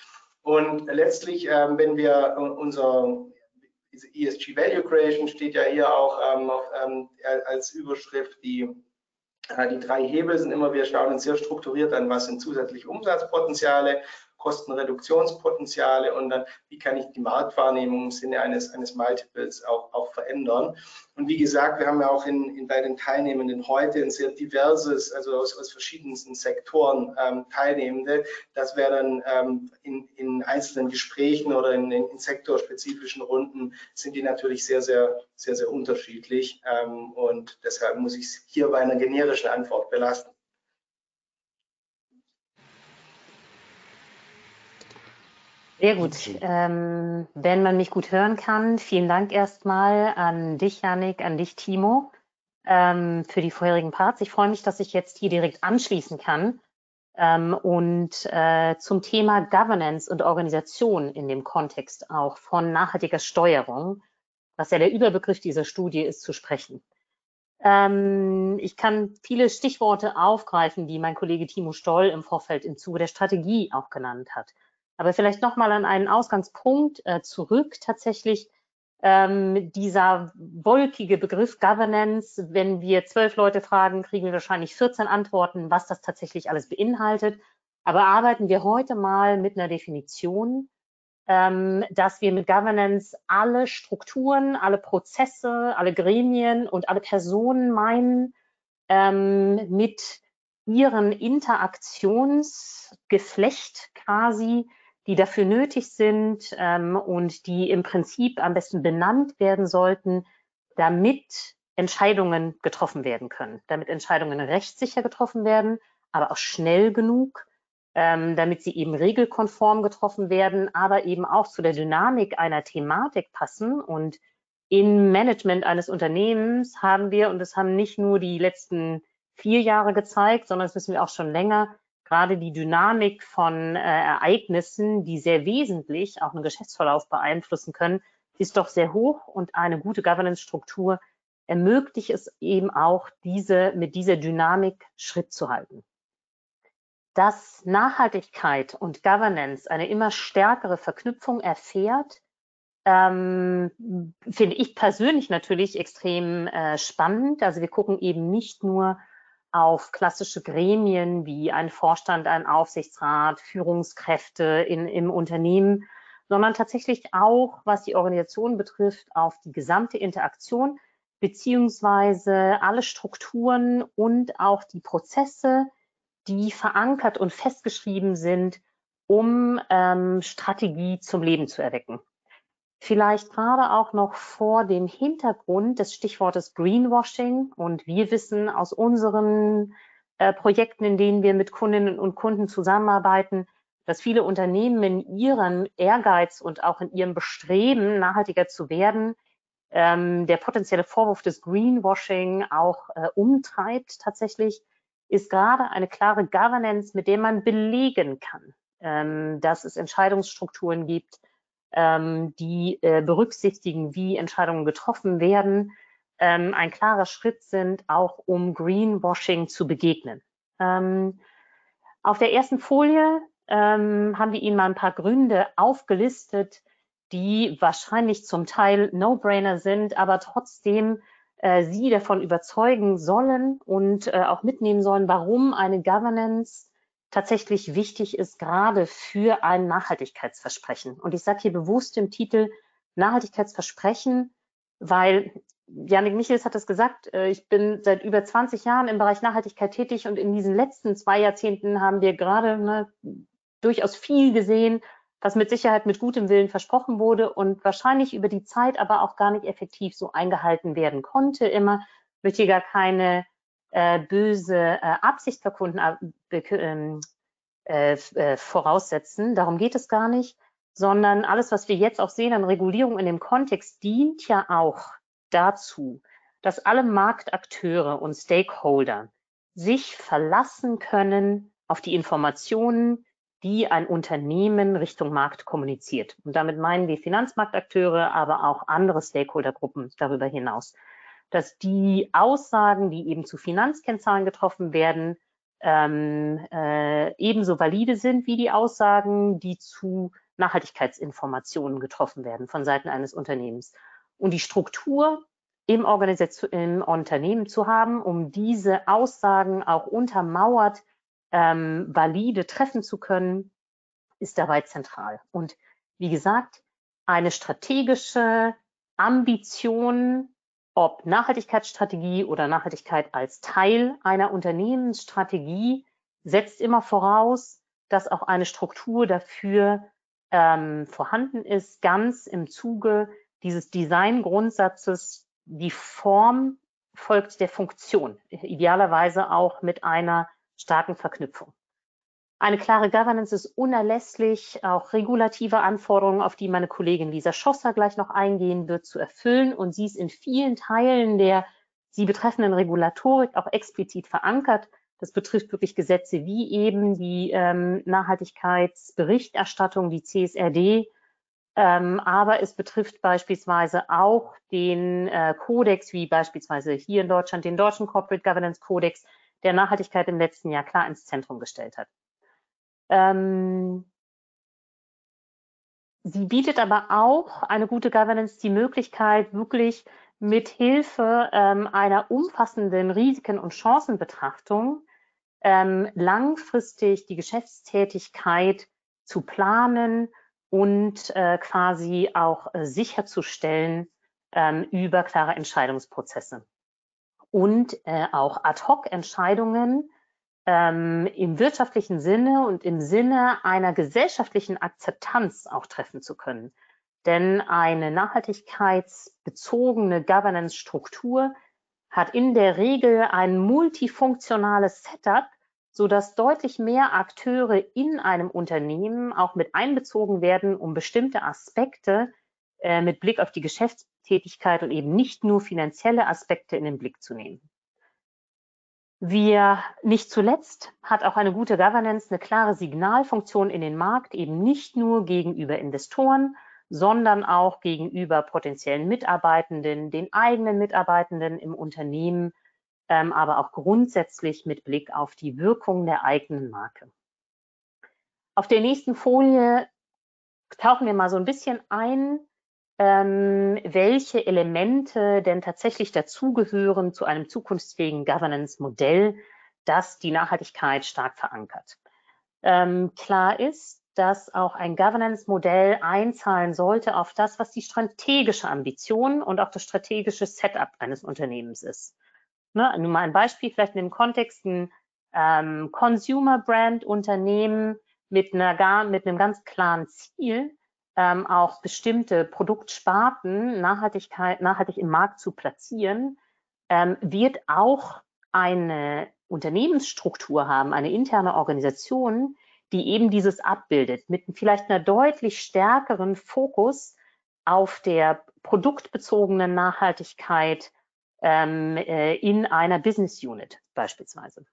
Und letztlich, ähm, wenn wir unser diese ESG Value Creation steht ja hier auch ähm, auf, ähm, als Überschrift. Die, äh, die drei Hebel sind immer, wir schauen uns sehr strukturiert an, was sind zusätzliche Umsatzpotenziale, Kostenreduktionspotenziale und dann, wie kann ich die Marktwahrnehmung im Sinne eines, eines Multiples auch, auch verändern. Und wie gesagt, wir haben ja auch in, in bei den Teilnehmenden heute ein sehr diverses, also aus, aus verschiedensten Sektoren ähm, Teilnehmende. Das wäre dann ähm, in, in einzelnen Gesprächen oder in, in, sektorspezifischen Runden sind die natürlich sehr, sehr, sehr, sehr unterschiedlich. Ähm, und deshalb muss ich es hier bei einer generischen Antwort belassen. Sehr gut. Ähm, wenn man mich gut hören kann, vielen Dank erstmal an dich, Janik, an dich, Timo, ähm, für die vorherigen Parts. Ich freue mich, dass ich jetzt hier direkt anschließen kann Ähm, und äh, zum Thema Governance und Organisation in dem Kontext auch von nachhaltiger Steuerung, was ja der Überbegriff dieser Studie ist, zu sprechen. Ähm, ich kann viele Stichworte aufgreifen, die mein Kollege Timo Stoll im Vorfeld im Zuge der Strategie auch genannt hat. Aber vielleicht nochmal an einen Ausgangspunkt äh, zurück tatsächlich. Ähm, dieser wolkige Begriff Governance, wenn wir zwölf Leute fragen, kriegen wir wahrscheinlich 14 Antworten, was das tatsächlich alles beinhaltet. Aber arbeiten wir heute mal mit einer Definition, ähm, dass wir mit Governance alle Strukturen, alle Prozesse, alle Gremien und alle Personen meinen, ähm, mit ihren Interaktionsgeflecht quasi die dafür nötig sind ähm, und die im Prinzip am besten benannt werden sollten, damit Entscheidungen getroffen werden können, damit Entscheidungen rechtssicher getroffen werden, aber auch schnell genug, ähm, damit sie eben regelkonform getroffen werden, aber eben auch zu der Dynamik einer Thematik passen. Und im Management eines Unternehmens haben wir, und das haben nicht nur die letzten vier Jahre gezeigt, sondern das wissen wir auch schon länger, gerade die Dynamik von äh, Ereignissen, die sehr wesentlich auch einen Geschäftsverlauf beeinflussen können, ist doch sehr hoch und eine gute Governance-Struktur ermöglicht es eben auch, diese, mit dieser Dynamik Schritt zu halten. Dass Nachhaltigkeit und Governance eine immer stärkere Verknüpfung erfährt, ähm, finde ich persönlich natürlich extrem äh, spannend. Also wir gucken eben nicht nur auf klassische Gremien wie ein Vorstand, ein Aufsichtsrat, Führungskräfte in, im Unternehmen, sondern tatsächlich auch, was die Organisation betrifft, auf die gesamte Interaktion beziehungsweise alle Strukturen und auch die Prozesse, die verankert und festgeschrieben sind, um ähm, Strategie zum Leben zu erwecken. Vielleicht gerade auch noch vor dem Hintergrund des Stichwortes Greenwashing. Und wir wissen aus unseren äh, Projekten, in denen wir mit Kundinnen und Kunden zusammenarbeiten, dass viele Unternehmen in ihrem Ehrgeiz und auch in ihrem Bestreben, nachhaltiger zu werden, ähm, der potenzielle Vorwurf des Greenwashing auch äh, umtreibt tatsächlich, ist gerade eine klare Governance, mit der man belegen kann, ähm, dass es Entscheidungsstrukturen gibt, ähm, die äh, berücksichtigen, wie Entscheidungen getroffen werden, ähm, ein klarer Schritt sind, auch um Greenwashing zu begegnen. Ähm, auf der ersten Folie ähm, haben wir Ihnen mal ein paar Gründe aufgelistet, die wahrscheinlich zum Teil No-Brainer sind, aber trotzdem äh, Sie davon überzeugen sollen und äh, auch mitnehmen sollen, warum eine Governance tatsächlich wichtig ist, gerade für ein Nachhaltigkeitsversprechen. Und ich sage hier bewusst im Titel Nachhaltigkeitsversprechen, weil Janik Michels hat es gesagt, äh, ich bin seit über 20 Jahren im Bereich Nachhaltigkeit tätig und in diesen letzten zwei Jahrzehnten haben wir gerade ne, durchaus viel gesehen, was mit Sicherheit mit gutem Willen versprochen wurde und wahrscheinlich über die Zeit aber auch gar nicht effektiv so eingehalten werden konnte. Immer wird hier gar keine äh, böse äh, Absicht verkunden, äh, ähm, äh, äh, voraussetzen. Darum geht es gar nicht, sondern alles, was wir jetzt auch sehen an Regulierung in dem Kontext, dient ja auch dazu, dass alle Marktakteure und Stakeholder sich verlassen können auf die Informationen, die ein Unternehmen Richtung Markt kommuniziert. Und damit meinen wir Finanzmarktakteure, aber auch andere Stakeholdergruppen darüber hinaus dass die Aussagen, die eben zu Finanzkennzahlen getroffen werden, ähm, äh, ebenso valide sind wie die Aussagen, die zu Nachhaltigkeitsinformationen getroffen werden von Seiten eines Unternehmens. Und die Struktur im, im Unternehmen zu haben, um diese Aussagen auch untermauert ähm, valide treffen zu können, ist dabei zentral. Und wie gesagt, eine strategische Ambition ob Nachhaltigkeitsstrategie oder Nachhaltigkeit als Teil einer Unternehmensstrategie setzt immer voraus, dass auch eine Struktur dafür ähm, vorhanden ist, ganz im Zuge dieses Designgrundsatzes, die Form folgt der Funktion, idealerweise auch mit einer starken Verknüpfung. Eine klare Governance ist unerlässlich, auch regulative Anforderungen, auf die meine Kollegin Lisa Schosser gleich noch eingehen wird, zu erfüllen. Und sie ist in vielen Teilen der sie betreffenden Regulatorik auch explizit verankert. Das betrifft wirklich Gesetze wie eben die ähm, Nachhaltigkeitsberichterstattung, die CSRD, ähm, aber es betrifft beispielsweise auch den äh, Kodex, wie beispielsweise hier in Deutschland den deutschen Corporate Governance Kodex, der Nachhaltigkeit im letzten Jahr klar ins Zentrum gestellt hat. Ähm, sie bietet aber auch eine gute Governance die Möglichkeit, wirklich mit Hilfe ähm, einer umfassenden Risiken- und Chancenbetrachtung ähm, langfristig die Geschäftstätigkeit zu planen und äh, quasi auch äh, sicherzustellen ähm, über klare Entscheidungsprozesse. Und äh, auch Ad-hoc-Entscheidungen ähm, im wirtschaftlichen Sinne und im Sinne einer gesellschaftlichen Akzeptanz auch treffen zu können. Denn eine nachhaltigkeitsbezogene Governance-Struktur hat in der Regel ein multifunktionales Setup, so dass deutlich mehr Akteure in einem Unternehmen auch mit einbezogen werden, um bestimmte Aspekte äh, mit Blick auf die Geschäftstätigkeit und eben nicht nur finanzielle Aspekte in den Blick zu nehmen. Wir nicht zuletzt hat auch eine gute Governance eine klare Signalfunktion in den Markt, eben nicht nur gegenüber Investoren, sondern auch gegenüber potenziellen Mitarbeitenden, den eigenen Mitarbeitenden im Unternehmen ähm, aber auch grundsätzlich mit Blick auf die Wirkung der eigenen Marke. Auf der nächsten Folie tauchen wir mal so ein bisschen ein, ähm, welche Elemente denn tatsächlich dazugehören zu einem zukunftsfähigen Governance-Modell, das die Nachhaltigkeit stark verankert. Ähm, klar ist, dass auch ein Governance-Modell einzahlen sollte auf das, was die strategische Ambition und auch das strategische Setup eines Unternehmens ist. Ne, nur mal ein Beispiel, vielleicht in dem Kontext ein ähm, Consumer Brand Unternehmen mit mit einem ganz klaren Ziel, ähm, auch bestimmte Produktsparten Nachhaltigkeit, nachhaltig im Markt zu platzieren, ähm, wird auch eine Unternehmensstruktur haben, eine interne Organisation, die eben dieses abbildet, mit vielleicht einer deutlich stärkeren Fokus auf der produktbezogenen Nachhaltigkeit, ähm, äh, in einer Business Unit beispielsweise.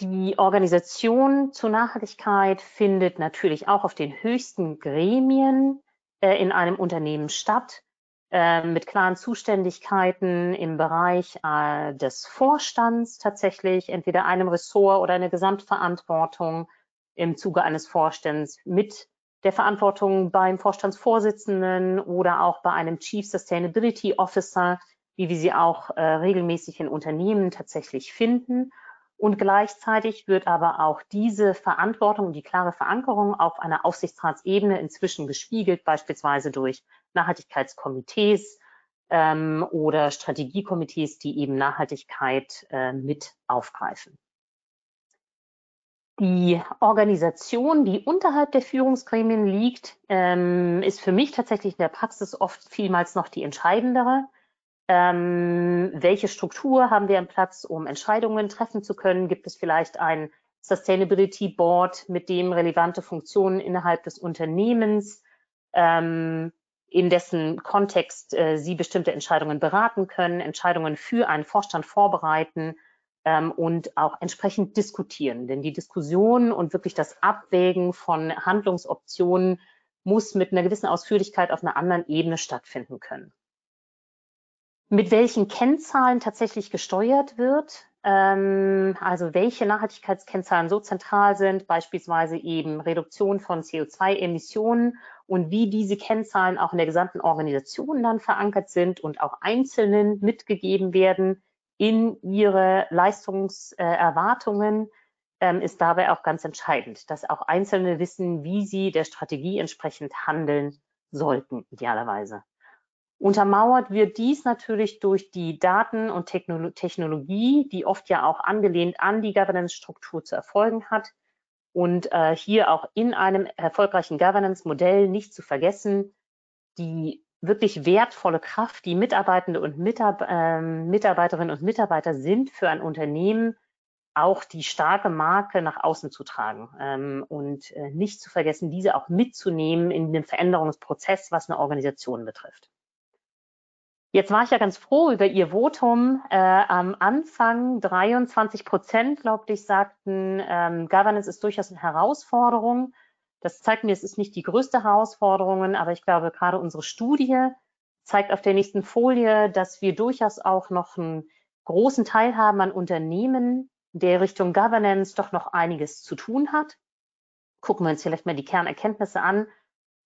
Die Organisation zur Nachhaltigkeit findet natürlich auch auf den höchsten Gremien äh, in einem Unternehmen statt, äh, mit klaren Zuständigkeiten im Bereich äh, des Vorstands tatsächlich, entweder einem Ressort oder eine Gesamtverantwortung im Zuge eines Vorstands mit der Verantwortung beim Vorstandsvorsitzenden oder auch bei einem Chief Sustainability Officer, wie wir sie auch äh, regelmäßig in Unternehmen tatsächlich finden. Und gleichzeitig wird aber auch diese Verantwortung die klare Verankerung auf einer Aufsichtsratsebene inzwischen gespiegelt, beispielsweise durch Nachhaltigkeitskomitees ähm, oder Strategiekomitees, die eben Nachhaltigkeit äh, mit aufgreifen. Die Organisation, die unterhalb der Führungsgremien liegt, ähm, ist für mich tatsächlich in der Praxis oft vielmals noch die entscheidendere. Ähm, welche Struktur haben wir im Platz, um Entscheidungen treffen zu können? Gibt es vielleicht ein Sustainability Board, mit dem relevante Funktionen innerhalb des Unternehmens, ähm, in dessen Kontext äh, Sie bestimmte Entscheidungen beraten können, Entscheidungen für einen Vorstand vorbereiten ähm, und auch entsprechend diskutieren. Denn die Diskussion und wirklich das Abwägen von Handlungsoptionen muss mit einer gewissen Ausführlichkeit auf einer anderen Ebene stattfinden können mit welchen Kennzahlen tatsächlich gesteuert wird, ähm, also welche Nachhaltigkeitskennzahlen so zentral sind, beispielsweise eben Reduktion von CO2-Emissionen und wie diese Kennzahlen auch in der gesamten Organisation dann verankert sind und auch Einzelnen mitgegeben werden in ihre Leistungserwartungen, ähm, ist dabei auch ganz entscheidend, dass auch Einzelne wissen, wie sie der Strategie entsprechend handeln sollten, idealerweise. Untermauert wird dies natürlich durch die Daten- und Technologie, die oft ja auch angelehnt an die Governance-Struktur zu erfolgen hat. Und äh, hier auch in einem erfolgreichen Governance-Modell nicht zu vergessen, die wirklich wertvolle Kraft, die Mitarbeitende und Mitab äh, Mitarbeiterinnen und Mitarbeiter sind für ein Unternehmen, auch die starke Marke nach außen zu tragen ähm, und äh, nicht zu vergessen, diese auch mitzunehmen in den Veränderungsprozess, was eine Organisation betrifft. Jetzt war ich ja ganz froh über Ihr Votum. Äh, am Anfang 23 Prozent, glaube ich, sagten, ähm, Governance ist durchaus eine Herausforderung. Das zeigt mir, es ist nicht die größte Herausforderung, aber ich glaube, gerade unsere Studie zeigt auf der nächsten Folie, dass wir durchaus auch noch einen großen Teil haben an Unternehmen, der Richtung Governance doch noch einiges zu tun hat. Gucken wir uns vielleicht mal die Kernerkenntnisse an.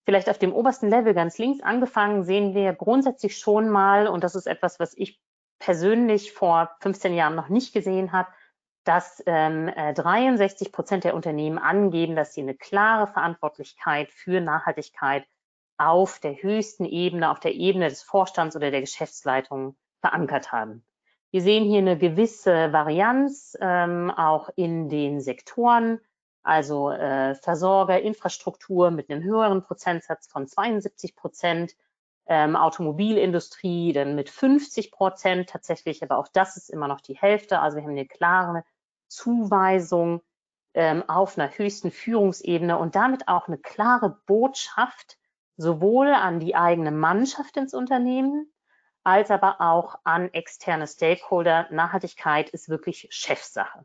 Vielleicht auf dem obersten Level ganz links angefangen sehen wir grundsätzlich schon mal, und das ist etwas, was ich persönlich vor 15 Jahren noch nicht gesehen habe, dass ähm, 63 äh, Prozent der Unternehmen angeben, dass sie eine klare Verantwortlichkeit für Nachhaltigkeit auf der höchsten Ebene, auf der Ebene des Vorstands oder der Geschäftsleitung verankert haben. Wir sehen hier eine gewisse Varianz ähm, auch in den Sektoren, also äh, Versorger, Infrastruktur mit einem höheren Prozentsatz von 72 Prozent, ähm, Automobilindustrie dann mit 50 Prozent tatsächlich, aber auch das ist immer noch die Hälfte. Also wir haben eine klare Zuweisung ähm, auf einer höchsten Führungsebene und damit auch eine klare Botschaft sowohl an die eigene Mannschaft ins Unternehmen als aber auch an externe Stakeholder. Nachhaltigkeit ist wirklich Chefsache.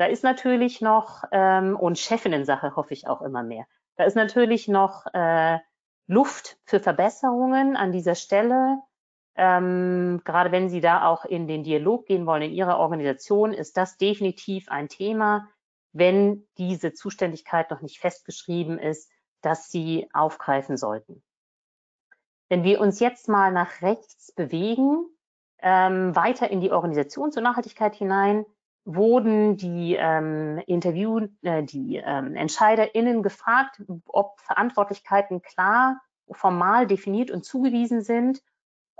Da ist natürlich noch, ähm, und Chefinnensache hoffe ich auch immer mehr, da ist natürlich noch äh, Luft für Verbesserungen an dieser Stelle. Ähm, gerade wenn Sie da auch in den Dialog gehen wollen in Ihrer Organisation, ist das definitiv ein Thema, wenn diese Zuständigkeit noch nicht festgeschrieben ist, dass Sie aufgreifen sollten. Wenn wir uns jetzt mal nach rechts bewegen, ähm, weiter in die Organisation zur Nachhaltigkeit hinein, wurden die ähm, Interview, äh, die ähm, EntscheiderInnen gefragt, ob Verantwortlichkeiten klar, formal definiert und zugewiesen sind.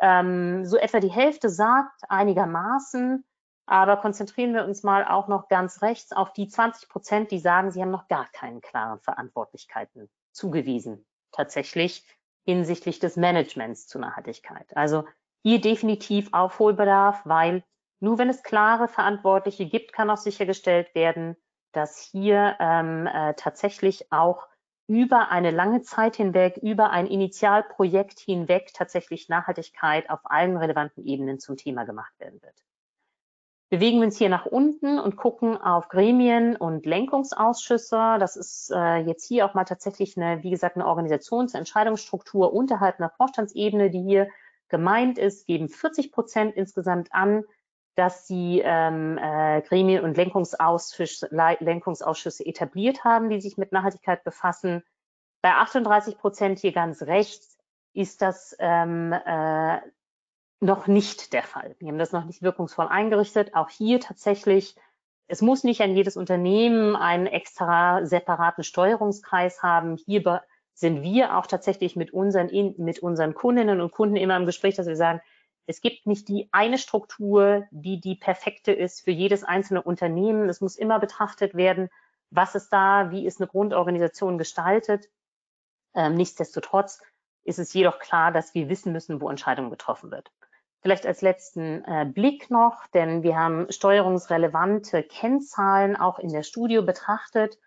Ähm, so etwa die Hälfte sagt einigermaßen, aber konzentrieren wir uns mal auch noch ganz rechts auf die 20 Prozent, die sagen, sie haben noch gar keine klaren Verantwortlichkeiten zugewiesen. Tatsächlich hinsichtlich des Managements zu Nachhaltigkeit. Also hier definitiv Aufholbedarf, weil nur wenn es klare Verantwortliche gibt, kann auch sichergestellt werden, dass hier ähm, äh, tatsächlich auch über eine lange Zeit hinweg, über ein Initialprojekt hinweg tatsächlich Nachhaltigkeit auf allen relevanten Ebenen zum Thema gemacht werden wird bewegen wir uns hier nach unten und gucken auf Gremien und Lenkungsausschüsse. Das ist äh, jetzt hier auch mal tatsächlich eine, wie gesagt, eine Organisationsentscheidungsstruktur unterhalb einer Vorstandsebene, die hier gemeint ist, geben 40 Prozent insgesamt an, dass sie ähm, äh, Gremien und Lenkungsausschüsse, Lenkungsausschüsse etabliert haben, die sich mit Nachhaltigkeit befassen. Bei 38 Prozent hier ganz rechts ist das ähm, äh, noch nicht der Fall. Wir haben das noch nicht wirkungsvoll eingerichtet. Auch hier tatsächlich, es muss nicht an jedes Unternehmen einen extra separaten Steuerungskreis haben. Hier sind wir auch tatsächlich mit unseren, mit unseren Kundinnen und Kunden immer im Gespräch, dass wir sagen, es gibt nicht die eine Struktur, die die perfekte ist für jedes einzelne Unternehmen. Es muss immer betrachtet werden, was ist da, wie ist eine Grundorganisation gestaltet. Ähm, nichtsdestotrotz ist es jedoch klar, dass wir wissen müssen, wo Entscheidungen getroffen wird. Vielleicht als letzten äh, Blick noch, denn wir haben steuerungsrelevante Kennzahlen auch in der Studie betrachtet.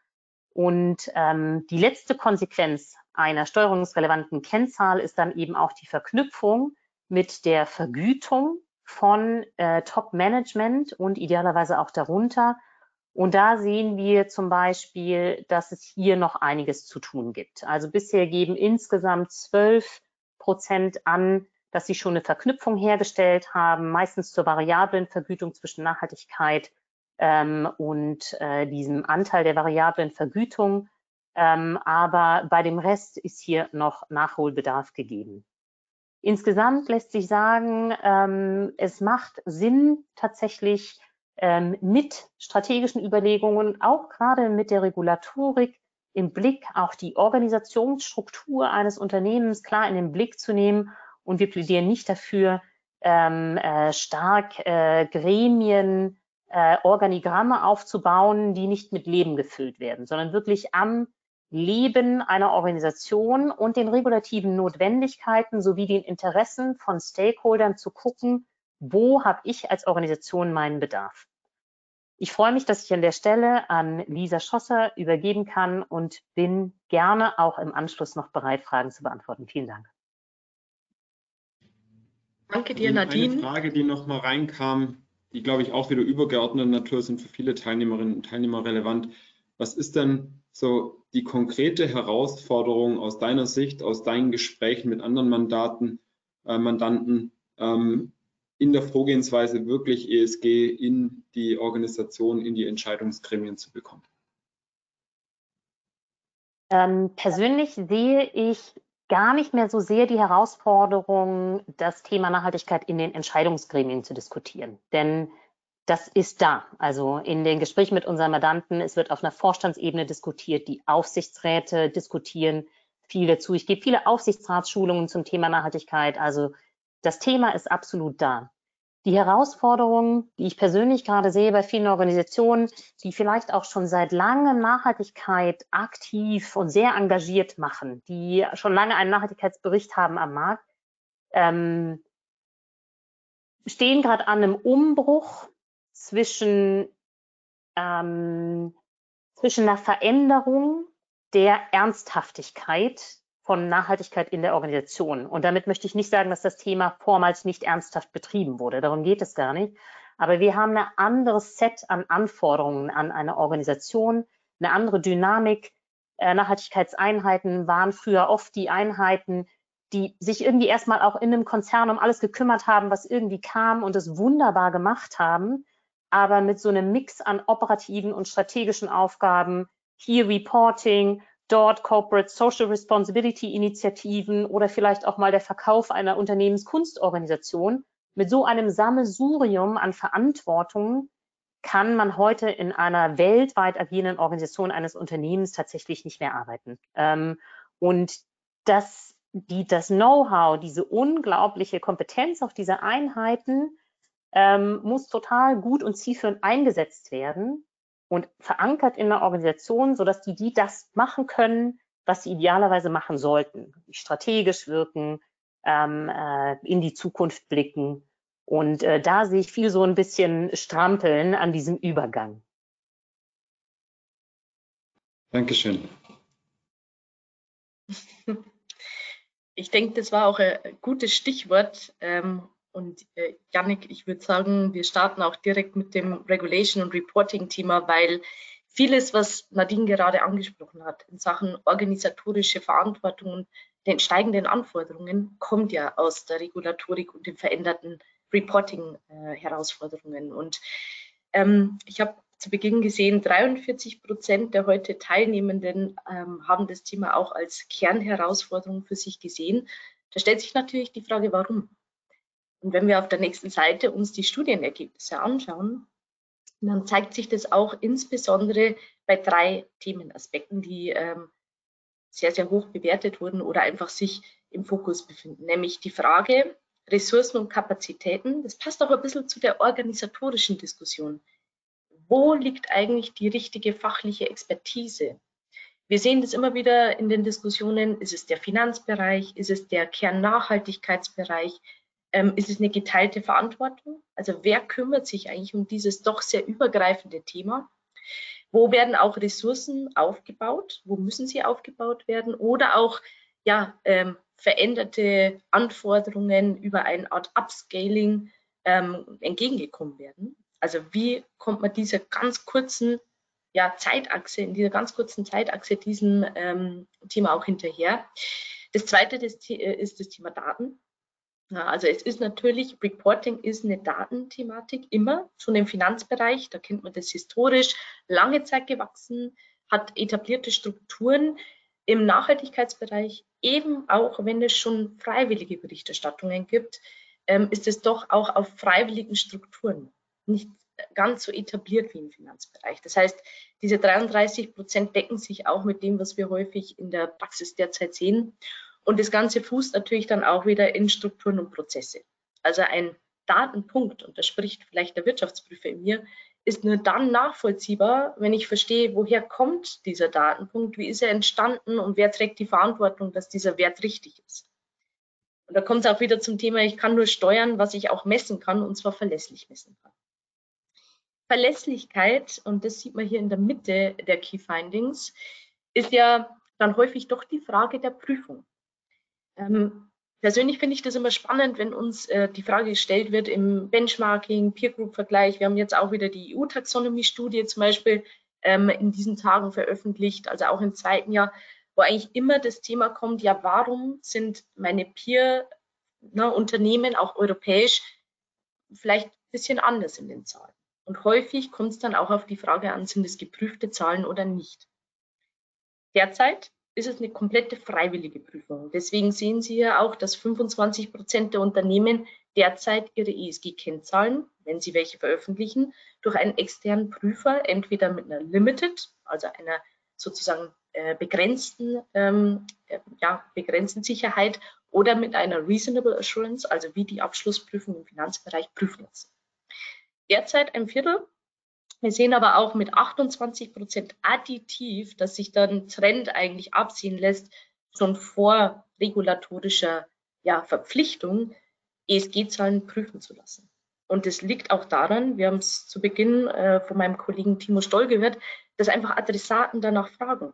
Und ähm, die letzte Konsequenz einer steuerungsrelevanten Kennzahl ist dann eben auch die Verknüpfung mit der Vergütung von äh, Top-Management und idealerweise auch darunter. Und da sehen wir zum Beispiel, dass es hier noch einiges zu tun gibt. Also bisher geben insgesamt zwölf Prozent an, dass sie schon eine Verknüpfung hergestellt haben, meistens zur variablen Vergütung zwischen Nachhaltigkeit ähm, und äh, diesem Anteil der variablen Vergütung. Ähm, aber bei dem Rest ist hier noch Nachholbedarf gegeben. Insgesamt lässt sich sagen, ähm, es macht Sinn, tatsächlich ähm, mit strategischen Überlegungen, auch gerade mit der Regulatorik, im Blick auch die Organisationsstruktur eines Unternehmens klar in den Blick zu nehmen. Und wir plädieren nicht dafür, ähm, äh, stark äh, Gremien, äh, Organigramme aufzubauen, die nicht mit Leben gefüllt werden, sondern wirklich am Leben einer Organisation und den regulativen Notwendigkeiten sowie den Interessen von Stakeholdern zu gucken, wo habe ich als Organisation meinen Bedarf. Ich freue mich, dass ich an der Stelle an Lisa Schosser übergeben kann und bin gerne auch im Anschluss noch bereit, Fragen zu beantworten. Vielen Dank. Danke dir, Nadine. Eine Frage, die noch mal reinkam, die, glaube ich, auch wieder übergeordneter Natur sind für viele Teilnehmerinnen und Teilnehmer relevant. Was ist denn so die konkrete Herausforderung aus deiner Sicht, aus deinen Gesprächen mit anderen Mandaten, äh, Mandanten ähm, in der Vorgehensweise wirklich ESG in die Organisation, in die Entscheidungsgremien zu bekommen? Ähm, persönlich sehe ich gar nicht mehr so sehr die Herausforderung, das Thema Nachhaltigkeit in den Entscheidungsgremien zu diskutieren. Denn das ist da. Also in den Gesprächen mit unseren Mandanten, es wird auf einer Vorstandsebene diskutiert, die Aufsichtsräte diskutieren viel dazu. Ich gebe viele Aufsichtsratsschulungen zum Thema Nachhaltigkeit. Also das Thema ist absolut da. Die Herausforderungen, die ich persönlich gerade sehe bei vielen Organisationen, die vielleicht auch schon seit langem Nachhaltigkeit aktiv und sehr engagiert machen, die schon lange einen Nachhaltigkeitsbericht haben am Markt, ähm, stehen gerade an einem Umbruch zwischen, ähm, zwischen einer Veränderung der Ernsthaftigkeit von Nachhaltigkeit in der Organisation. Und damit möchte ich nicht sagen, dass das Thema vormals nicht ernsthaft betrieben wurde. Darum geht es gar nicht. Aber wir haben ein anderes Set an Anforderungen an eine Organisation, eine andere Dynamik. Äh, Nachhaltigkeitseinheiten waren früher oft die Einheiten, die sich irgendwie erstmal auch in einem Konzern um alles gekümmert haben, was irgendwie kam und es wunderbar gemacht haben, aber mit so einem Mix an operativen und strategischen Aufgaben, hier Reporting, dort Corporate Social Responsibility Initiativen oder vielleicht auch mal der Verkauf einer Unternehmenskunstorganisation. Mit so einem Sammelsurium an Verantwortung kann man heute in einer weltweit agierenden Organisation eines Unternehmens tatsächlich nicht mehr arbeiten. Ähm, und das, die, das Know-how, diese unglaubliche Kompetenz auf diese Einheiten ähm, muss total gut und zielführend eingesetzt werden und verankert in der Organisation, sodass die, die das machen können, was sie idealerweise machen sollten. Strategisch wirken, ähm, äh, in die Zukunft blicken. Und äh, da sehe ich viel so ein bisschen Strampeln an diesem Übergang. Dankeschön. Ich denke, das war auch ein gutes Stichwort, ähm, und äh, Yannick, ich würde sagen, wir starten auch direkt mit dem Regulation- und Reporting-Thema, weil vieles, was Nadine gerade angesprochen hat, in Sachen organisatorische Verantwortung und den steigenden Anforderungen, kommt ja aus der Regulatorik und den veränderten Reporting-Herausforderungen. Äh, und ähm, ich habe zu Beginn gesehen, 43 Prozent der heute Teilnehmenden ähm, haben das Thema auch als Kernherausforderung für sich gesehen. Da stellt sich natürlich die Frage, warum? Und wenn wir auf der nächsten Seite uns die Studienergebnisse anschauen, dann zeigt sich das auch insbesondere bei drei Themenaspekten, die ähm, sehr, sehr hoch bewertet wurden oder einfach sich im Fokus befinden, nämlich die Frage Ressourcen und Kapazitäten. Das passt auch ein bisschen zu der organisatorischen Diskussion. Wo liegt eigentlich die richtige fachliche Expertise? Wir sehen das immer wieder in den Diskussionen. Ist es der Finanzbereich? Ist es der Kernnachhaltigkeitsbereich? Ähm, ist es eine geteilte Verantwortung? Also wer kümmert sich eigentlich um dieses doch sehr übergreifende Thema? Wo werden auch Ressourcen aufgebaut? Wo müssen sie aufgebaut werden? Oder auch ja, ähm, veränderte Anforderungen über eine Art Upscaling ähm, entgegengekommen werden? Also wie kommt man dieser ganz kurzen ja, Zeitachse, in dieser ganz kurzen Zeitachse diesem ähm, Thema auch hinterher? Das zweite das, äh, ist das Thema Daten. Ja, also es ist natürlich, Reporting ist eine Datenthematik immer, schon im Finanzbereich, da kennt man das historisch, lange Zeit gewachsen, hat etablierte Strukturen im Nachhaltigkeitsbereich, eben auch wenn es schon freiwillige Berichterstattungen gibt, ähm, ist es doch auch auf freiwilligen Strukturen, nicht ganz so etabliert wie im Finanzbereich. Das heißt, diese 33 Prozent decken sich auch mit dem, was wir häufig in der Praxis derzeit sehen. Und das Ganze fußt natürlich dann auch wieder in Strukturen und Prozesse. Also ein Datenpunkt, und das spricht vielleicht der Wirtschaftsprüfer in mir, ist nur dann nachvollziehbar, wenn ich verstehe, woher kommt dieser Datenpunkt, wie ist er entstanden und wer trägt die Verantwortung, dass dieser Wert richtig ist. Und da kommt es auch wieder zum Thema, ich kann nur steuern, was ich auch messen kann, und zwar verlässlich messen kann. Verlässlichkeit, und das sieht man hier in der Mitte der Key Findings, ist ja dann häufig doch die Frage der Prüfung. Ähm, persönlich finde ich das immer spannend, wenn uns äh, die Frage gestellt wird im Benchmarking, Peer Group Vergleich. Wir haben jetzt auch wieder die EU-Taxonomie-Studie zum Beispiel ähm, in diesen Tagen veröffentlicht, also auch im zweiten Jahr, wo eigentlich immer das Thema kommt, ja, warum sind meine Peer-Unternehmen, ne, auch europäisch, vielleicht ein bisschen anders in den Zahlen? Und häufig kommt es dann auch auf die Frage an, sind es geprüfte Zahlen oder nicht? Derzeit ist es eine komplette freiwillige Prüfung. Deswegen sehen Sie hier auch, dass 25 Prozent der Unternehmen derzeit ihre ESG-Kennzahlen, wenn sie welche veröffentlichen, durch einen externen Prüfer, entweder mit einer Limited, also einer sozusagen äh, begrenzten, ähm, äh, ja, begrenzten Sicherheit oder mit einer Reasonable Assurance, also wie die Abschlussprüfung im Finanzbereich prüfen lassen. Derzeit ein Viertel wir sehen aber auch mit 28 Prozent additiv, dass sich dann Trend eigentlich absehen lässt, schon vor regulatorischer ja, Verpflichtung, ESG-Zahlen prüfen zu lassen. Und das liegt auch daran, wir haben es zu Beginn äh, von meinem Kollegen Timo Stoll gehört, dass einfach Adressaten danach fragen.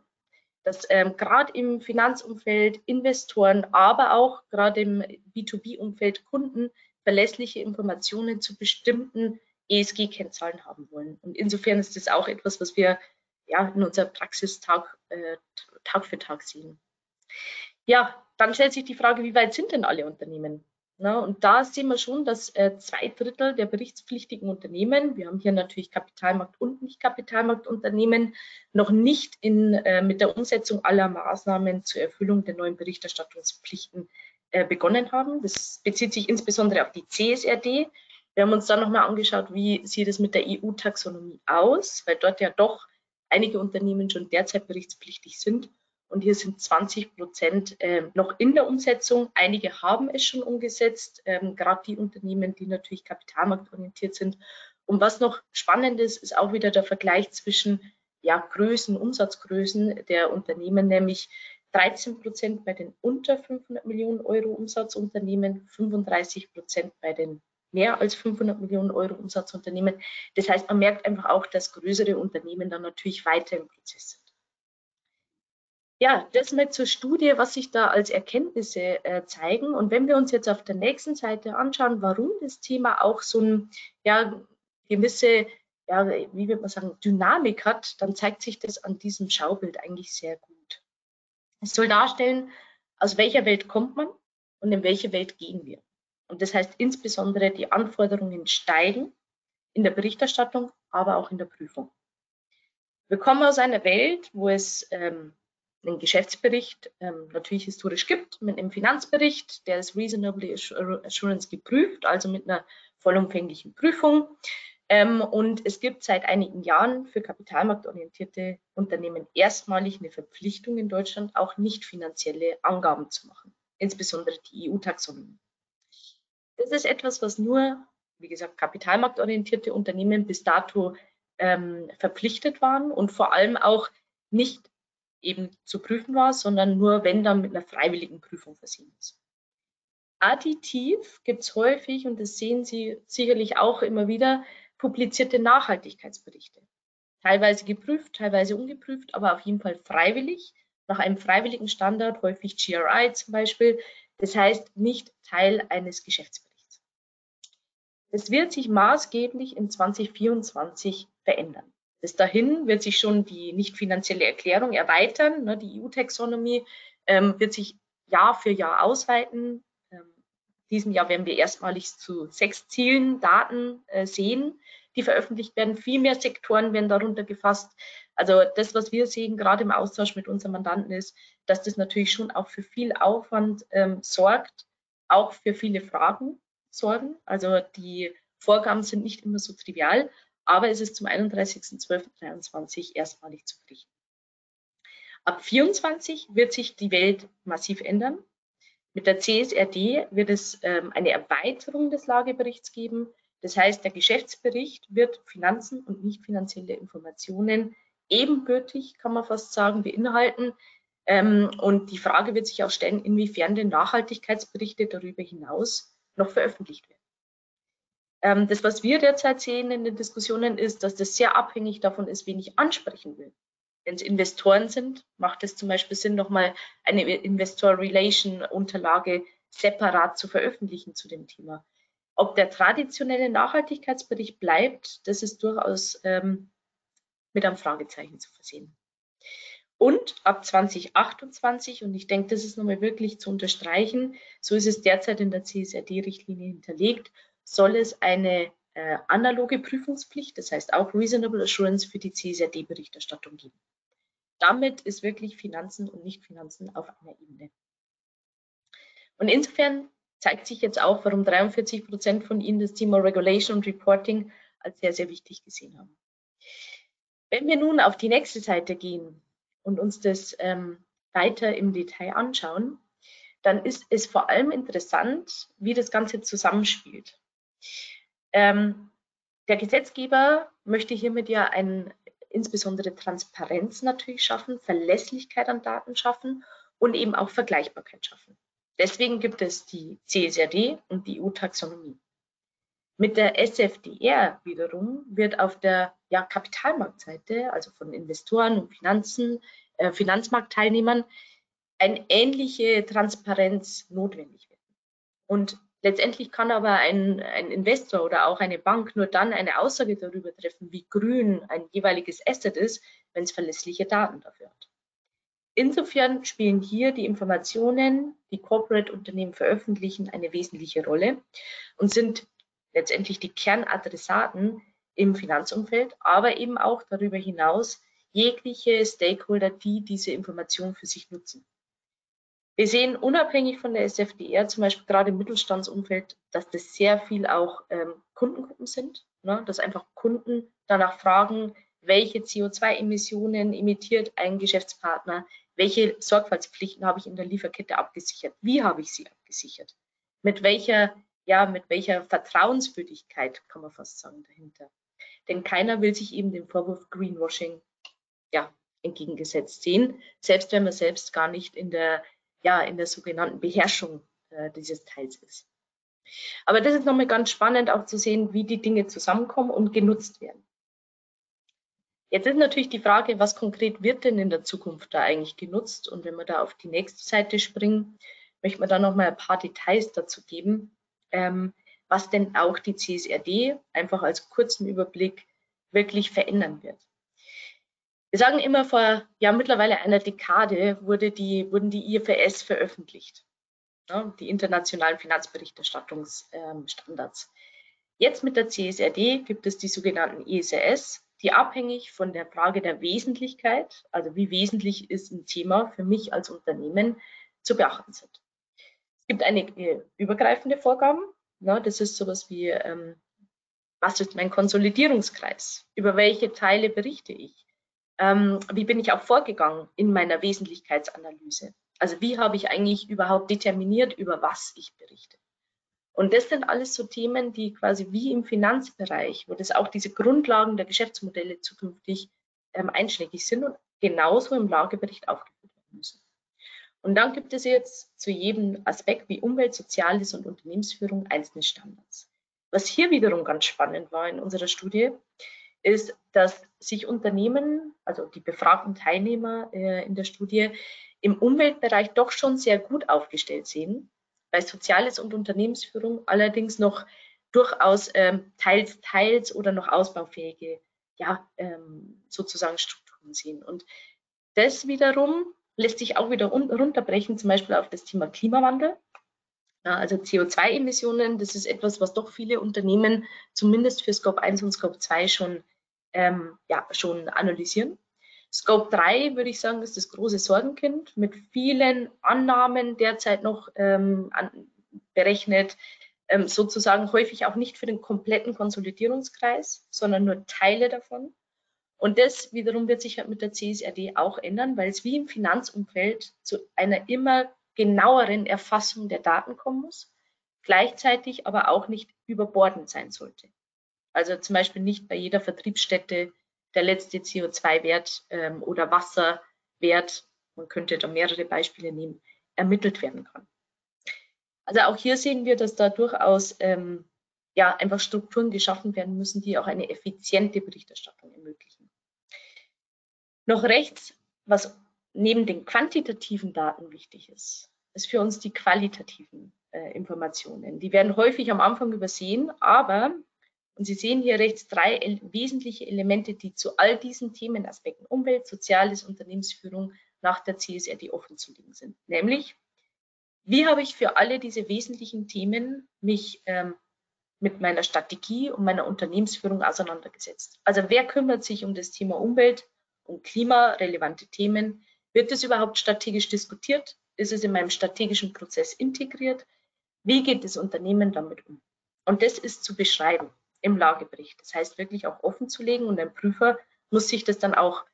Dass ähm, gerade im Finanzumfeld Investoren, aber auch gerade im B2B-Umfeld Kunden verlässliche Informationen zu bestimmten ESG-Kennzahlen haben wollen. Und insofern ist das auch etwas, was wir ja, in unserer Praxis Tag, äh, Tag für Tag sehen. Ja, dann stellt sich die Frage, wie weit sind denn alle Unternehmen? Na, und da sehen wir schon, dass äh, zwei Drittel der berichtspflichtigen Unternehmen, wir haben hier natürlich Kapitalmarkt- und Nicht-Kapitalmarktunternehmen, noch nicht in, äh, mit der Umsetzung aller Maßnahmen zur Erfüllung der neuen Berichterstattungspflichten äh, begonnen haben. Das bezieht sich insbesondere auf die CSRD, wir haben uns dann nochmal angeschaut, wie sieht es mit der EU-Taxonomie aus, weil dort ja doch einige Unternehmen schon derzeit berichtspflichtig sind. Und hier sind 20 Prozent äh, noch in der Umsetzung. Einige haben es schon umgesetzt, ähm, gerade die Unternehmen, die natürlich kapitalmarktorientiert sind. Und was noch spannend ist, ist auch wieder der Vergleich zwischen ja, Größen, Umsatzgrößen der Unternehmen, nämlich 13 Prozent bei den unter 500 Millionen Euro Umsatzunternehmen, 35 Prozent bei den mehr als 500 Millionen Euro Umsatzunternehmen. Das heißt, man merkt einfach auch, dass größere Unternehmen dann natürlich weiter im Prozess sind. Ja, das mal zur Studie, was sich da als Erkenntnisse äh, zeigen. Und wenn wir uns jetzt auf der nächsten Seite anschauen, warum das Thema auch so ein, ja, gewisse, ja, wie würde man sagen, Dynamik hat, dann zeigt sich das an diesem Schaubild eigentlich sehr gut. Es soll darstellen, aus welcher Welt kommt man und in welche Welt gehen wir. Und das heißt insbesondere, die Anforderungen steigen in der Berichterstattung, aber auch in der Prüfung. Wir kommen aus einer Welt, wo es ähm, einen Geschäftsbericht ähm, natürlich historisch gibt, mit einem Finanzbericht, der ist Reasonably Assurance geprüft, also mit einer vollumfänglichen Prüfung. Ähm, und es gibt seit einigen Jahren für kapitalmarktorientierte Unternehmen erstmalig eine Verpflichtung in Deutschland, auch nicht finanzielle Angaben zu machen, insbesondere die EU-Taxonomie. Das ist etwas, was nur, wie gesagt, kapitalmarktorientierte Unternehmen bis dato ähm, verpflichtet waren und vor allem auch nicht eben zu prüfen war, sondern nur, wenn dann mit einer freiwilligen Prüfung versehen ist. Additiv gibt es häufig, und das sehen Sie sicherlich auch immer wieder, publizierte Nachhaltigkeitsberichte. Teilweise geprüft, teilweise ungeprüft, aber auf jeden Fall freiwillig, nach einem freiwilligen Standard, häufig GRI zum Beispiel. Das heißt, nicht Teil eines Geschäftsberichts. Es wird sich maßgeblich in 2024 verändern. Bis dahin wird sich schon die nicht finanzielle Erklärung erweitern. Ne? Die EU-Taxonomie ähm, wird sich Jahr für Jahr ausweiten. Ähm, diesem Jahr werden wir erstmalig zu sechs Zielen Daten äh, sehen, die veröffentlicht werden. Viel mehr Sektoren werden darunter gefasst. Also das, was wir sehen, gerade im Austausch mit unseren Mandanten, ist, dass das natürlich schon auch für viel Aufwand ähm, sorgt, auch für viele Fragen sorgen. Also die Vorgaben sind nicht immer so trivial, aber es ist zum 31.12.23 erstmalig zu berichten. Ab 24 wird sich die Welt massiv ändern. Mit der CSRD wird es ähm, eine Erweiterung des Lageberichts geben. Das heißt, der Geschäftsbericht wird Finanzen und nicht finanzielle Informationen ebenbürtig, kann man fast sagen, beinhalten. Ähm, und die Frage wird sich auch stellen, inwiefern denn Nachhaltigkeitsberichte darüber hinaus noch veröffentlicht werden. Ähm, das, was wir derzeit sehen in den Diskussionen, ist, dass das sehr abhängig davon ist, wen ich ansprechen will. Wenn es Investoren sind, macht es zum Beispiel Sinn, nochmal eine Investor Relation Unterlage separat zu veröffentlichen zu dem Thema. Ob der traditionelle Nachhaltigkeitsbericht bleibt, das ist durchaus ähm, mit einem Fragezeichen zu versehen. Und ab 2028, und ich denke, das ist nochmal wirklich zu unterstreichen, so ist es derzeit in der CSRD-Richtlinie hinterlegt, soll es eine äh, analoge Prüfungspflicht, das heißt auch Reasonable Assurance für die CSRD-Berichterstattung geben. Damit ist wirklich Finanzen und Nicht-Finanzen auf einer Ebene. Und insofern zeigt sich jetzt auch, warum 43 Prozent von Ihnen das Thema Regulation und Reporting als sehr, sehr wichtig gesehen haben. Wenn wir nun auf die nächste Seite gehen und uns das ähm, weiter im Detail anschauen, dann ist es vor allem interessant, wie das Ganze zusammenspielt. Ähm, der Gesetzgeber möchte hiermit ja ein, insbesondere Transparenz natürlich schaffen, Verlässlichkeit an Daten schaffen und eben auch Vergleichbarkeit schaffen. Deswegen gibt es die CSRD und die EU-Taxonomie. Mit der SFDR wiederum wird auf der ja, Kapitalmarktseite, also von Investoren und Finanzen, äh, Finanzmarktteilnehmern, eine ähnliche Transparenz notwendig werden. Und letztendlich kann aber ein, ein Investor oder auch eine Bank nur dann eine Aussage darüber treffen, wie grün ein jeweiliges Asset ist, wenn es verlässliche Daten dafür hat. Insofern spielen hier die Informationen, die Corporate-Unternehmen veröffentlichen, eine wesentliche Rolle und sind letztendlich die Kernadressaten im Finanzumfeld, aber eben auch darüber hinaus jegliche Stakeholder, die diese Information für sich nutzen. Wir sehen unabhängig von der SFDR, zum Beispiel gerade im Mittelstandsumfeld, dass das sehr viel auch ähm, Kundengruppen sind, ne? dass einfach Kunden danach fragen, welche CO2-Emissionen emittiert ein Geschäftspartner, welche Sorgfaltspflichten habe ich in der Lieferkette abgesichert, wie habe ich sie abgesichert, mit welcher ja, mit welcher Vertrauenswürdigkeit, kann man fast sagen, dahinter. Denn keiner will sich eben dem Vorwurf Greenwashing ja, entgegengesetzt sehen, selbst wenn man selbst gar nicht in der, ja, in der sogenannten Beherrschung äh, dieses Teils ist. Aber das ist nochmal ganz spannend auch zu sehen, wie die Dinge zusammenkommen und genutzt werden. Jetzt ist natürlich die Frage, was konkret wird denn in der Zukunft da eigentlich genutzt? Und wenn wir da auf die nächste Seite springen, möchte man da nochmal ein paar Details dazu geben, ähm, was denn auch die CSRD einfach als kurzen Überblick wirklich verändern wird. Wir sagen immer, vor ja, mittlerweile einer Dekade wurde die, wurden die IFRS veröffentlicht, ja, die internationalen Finanzberichterstattungsstandards. Jetzt mit der CSRD gibt es die sogenannten ISRS, die abhängig von der Frage der Wesentlichkeit, also wie wesentlich ist ein Thema für mich als Unternehmen, zu beachten sind gibt einige übergreifende Vorgaben. Ne? Das ist sowas wie, ähm, was ist mein Konsolidierungskreis? Über welche Teile berichte ich? Ähm, wie bin ich auch vorgegangen in meiner Wesentlichkeitsanalyse? Also wie habe ich eigentlich überhaupt determiniert, über was ich berichte? Und das sind alles so Themen, die quasi wie im Finanzbereich, wo das auch diese Grundlagen der Geschäftsmodelle zukünftig ähm, einschlägig sind und genauso im Lagebericht aufgeführt werden müssen. Und dann gibt es jetzt zu jedem Aspekt wie Umwelt, Soziales und Unternehmensführung einzelne Standards. Was hier wiederum ganz spannend war in unserer Studie, ist, dass sich Unternehmen, also die befragten Teilnehmer äh, in der Studie, im Umweltbereich doch schon sehr gut aufgestellt sehen, bei Soziales und Unternehmensführung allerdings noch durchaus ähm, teils, teils oder noch ausbaufähige, ja, ähm, sozusagen Strukturen sehen. Und das wiederum lässt sich auch wieder runterbrechen, zum Beispiel auf das Thema Klimawandel. Ja, also CO2-Emissionen, das ist etwas, was doch viele Unternehmen zumindest für Scope 1 und Scope 2 schon, ähm, ja, schon analysieren. Scope 3 würde ich sagen, ist das große Sorgenkind mit vielen Annahmen derzeit noch ähm, an, berechnet, ähm, sozusagen häufig auch nicht für den kompletten Konsolidierungskreis, sondern nur Teile davon. Und das wiederum wird sich halt mit der CSRD auch ändern, weil es wie im Finanzumfeld zu einer immer genaueren Erfassung der Daten kommen muss, gleichzeitig aber auch nicht überbordend sein sollte. Also zum Beispiel nicht bei jeder Vertriebsstätte der letzte CO2-Wert ähm, oder Wasserwert, man könnte da mehrere Beispiele nehmen, ermittelt werden kann. Also auch hier sehen wir, dass da durchaus ähm, ja, einfach Strukturen geschaffen werden müssen, die auch eine effiziente Berichterstattung ermöglichen. Noch rechts, was neben den quantitativen Daten wichtig ist, ist für uns die qualitativen äh, Informationen. Die werden häufig am Anfang übersehen, aber, und Sie sehen hier rechts drei el wesentliche Elemente, die zu all diesen Themenaspekten Umwelt, Soziales, Unternehmensführung nach der CSRD offen zu legen sind. Nämlich, wie habe ich für alle diese wesentlichen Themen mich ähm, mit meiner Strategie und meiner Unternehmensführung auseinandergesetzt? Also wer kümmert sich um das Thema Umwelt, um klimarelevante Themen? Wird es überhaupt strategisch diskutiert? Ist es in meinem strategischen Prozess integriert? Wie geht das Unternehmen damit um? Und das ist zu beschreiben im Lagebericht. Das heißt wirklich auch offen zu legen und ein Prüfer muss sich das dann auch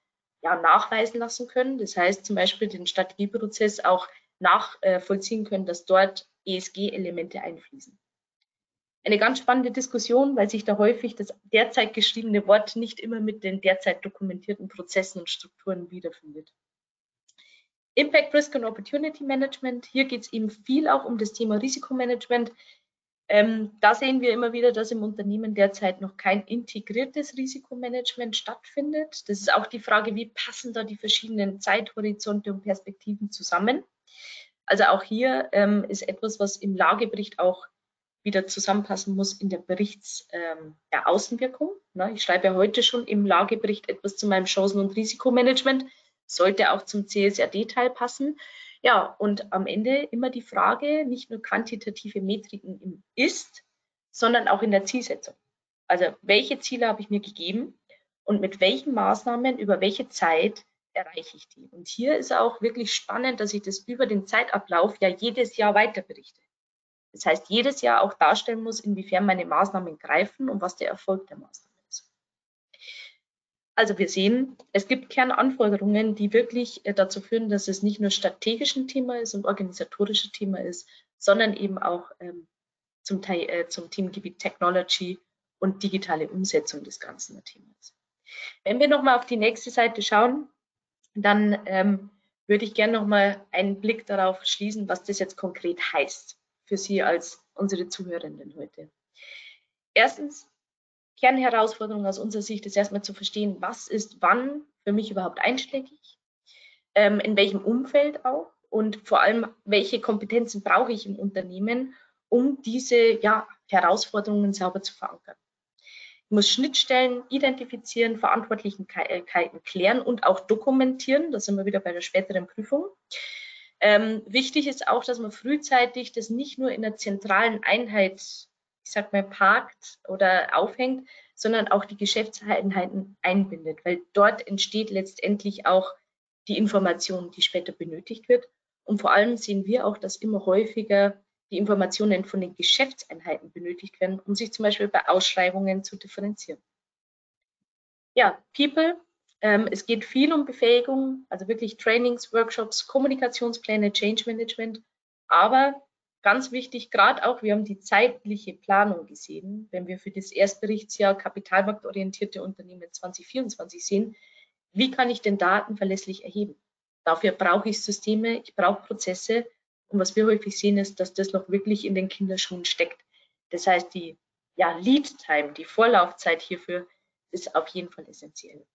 ja, nachweisen lassen können. Das heißt zum Beispiel den Strategieprozess auch nachvollziehen können, dass dort ESG-Elemente einfließen. Eine ganz spannende Diskussion, weil sich da häufig das derzeit geschriebene Wort nicht immer mit den derzeit dokumentierten Prozessen und Strukturen wiederfindet. Impact Risk and Opportunity Management. Hier geht es eben viel auch um das Thema Risikomanagement. Ähm, da sehen wir immer wieder, dass im Unternehmen derzeit noch kein integriertes Risikomanagement stattfindet. Das ist auch die Frage, wie passen da die verschiedenen Zeithorizonte und Perspektiven zusammen. Also auch hier ähm, ist etwas, was im Lagebericht auch wieder zusammenpassen muss in der Berichtsaußenwirkung. Ähm, ich schreibe ja heute schon im Lagebericht etwas zu meinem Chancen- und Risikomanagement sollte auch zum CSRD-Teil passen. Ja, und am Ende immer die Frage, nicht nur quantitative Metriken im Ist, sondern auch in der Zielsetzung. Also welche Ziele habe ich mir gegeben und mit welchen Maßnahmen über welche Zeit erreiche ich die? Und hier ist auch wirklich spannend, dass ich das über den Zeitablauf ja jedes Jahr weiter berichte. Das heißt, jedes Jahr auch darstellen muss, inwiefern meine Maßnahmen greifen und was der Erfolg der Maßnahmen also wir sehen, es gibt Kernanforderungen, die wirklich äh, dazu führen, dass es nicht nur strategisch ein Thema ist und organisatorisches Thema ist, sondern eben auch ähm, zum, Teil, äh, zum Themengebiet Technology und digitale Umsetzung des ganzen Themas. Wenn wir nochmal auf die nächste Seite schauen, dann ähm, würde ich gerne nochmal einen Blick darauf schließen, was das jetzt konkret heißt für Sie als unsere Zuhörenden heute. Erstens, Kernherausforderung aus unserer Sicht ist erstmal zu verstehen, was ist wann für mich überhaupt einschlägig, ähm, in welchem Umfeld auch und vor allem, welche Kompetenzen brauche ich im Unternehmen, um diese ja, Herausforderungen sauber zu verankern. Ich muss Schnittstellen identifizieren, Verantwortlichkeiten klären und auch dokumentieren. Da sind wir wieder bei der späteren Prüfung. Ähm, wichtig ist auch, dass man frühzeitig das nicht nur in der zentralen Einheit ich sag mal, parkt oder aufhängt, sondern auch die Geschäftseinheiten einbindet, weil dort entsteht letztendlich auch die Information, die später benötigt wird. Und vor allem sehen wir auch, dass immer häufiger die Informationen von den Geschäftseinheiten benötigt werden, um sich zum Beispiel bei Ausschreibungen zu differenzieren. Ja, People. Ähm, es geht viel um Befähigung, also wirklich Trainings, Workshops, Kommunikationspläne, Change Management. Aber ganz wichtig, gerade auch, wir haben die zeitliche Planung gesehen, wenn wir für das Erstberichtsjahr kapitalmarktorientierte Unternehmen 2024 sehen, wie kann ich denn Daten verlässlich erheben? Dafür brauche ich Systeme, ich brauche Prozesse und was wir häufig sehen ist, dass das noch wirklich in den Kinderschuhen steckt. Das heißt, die ja, Lead Time, die Vorlaufzeit hierfür ist auf jeden Fall essentiell.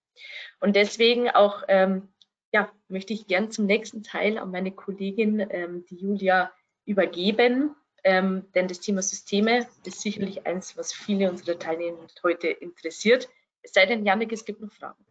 Und deswegen auch ähm, ja, möchte ich gern zum nächsten Teil an meine Kollegin, ähm, die Julia, übergeben. Ähm, denn das Thema Systeme ist sicherlich eins, was viele unserer Teilnehmer heute interessiert. Es sei denn, Janik, es gibt noch Fragen.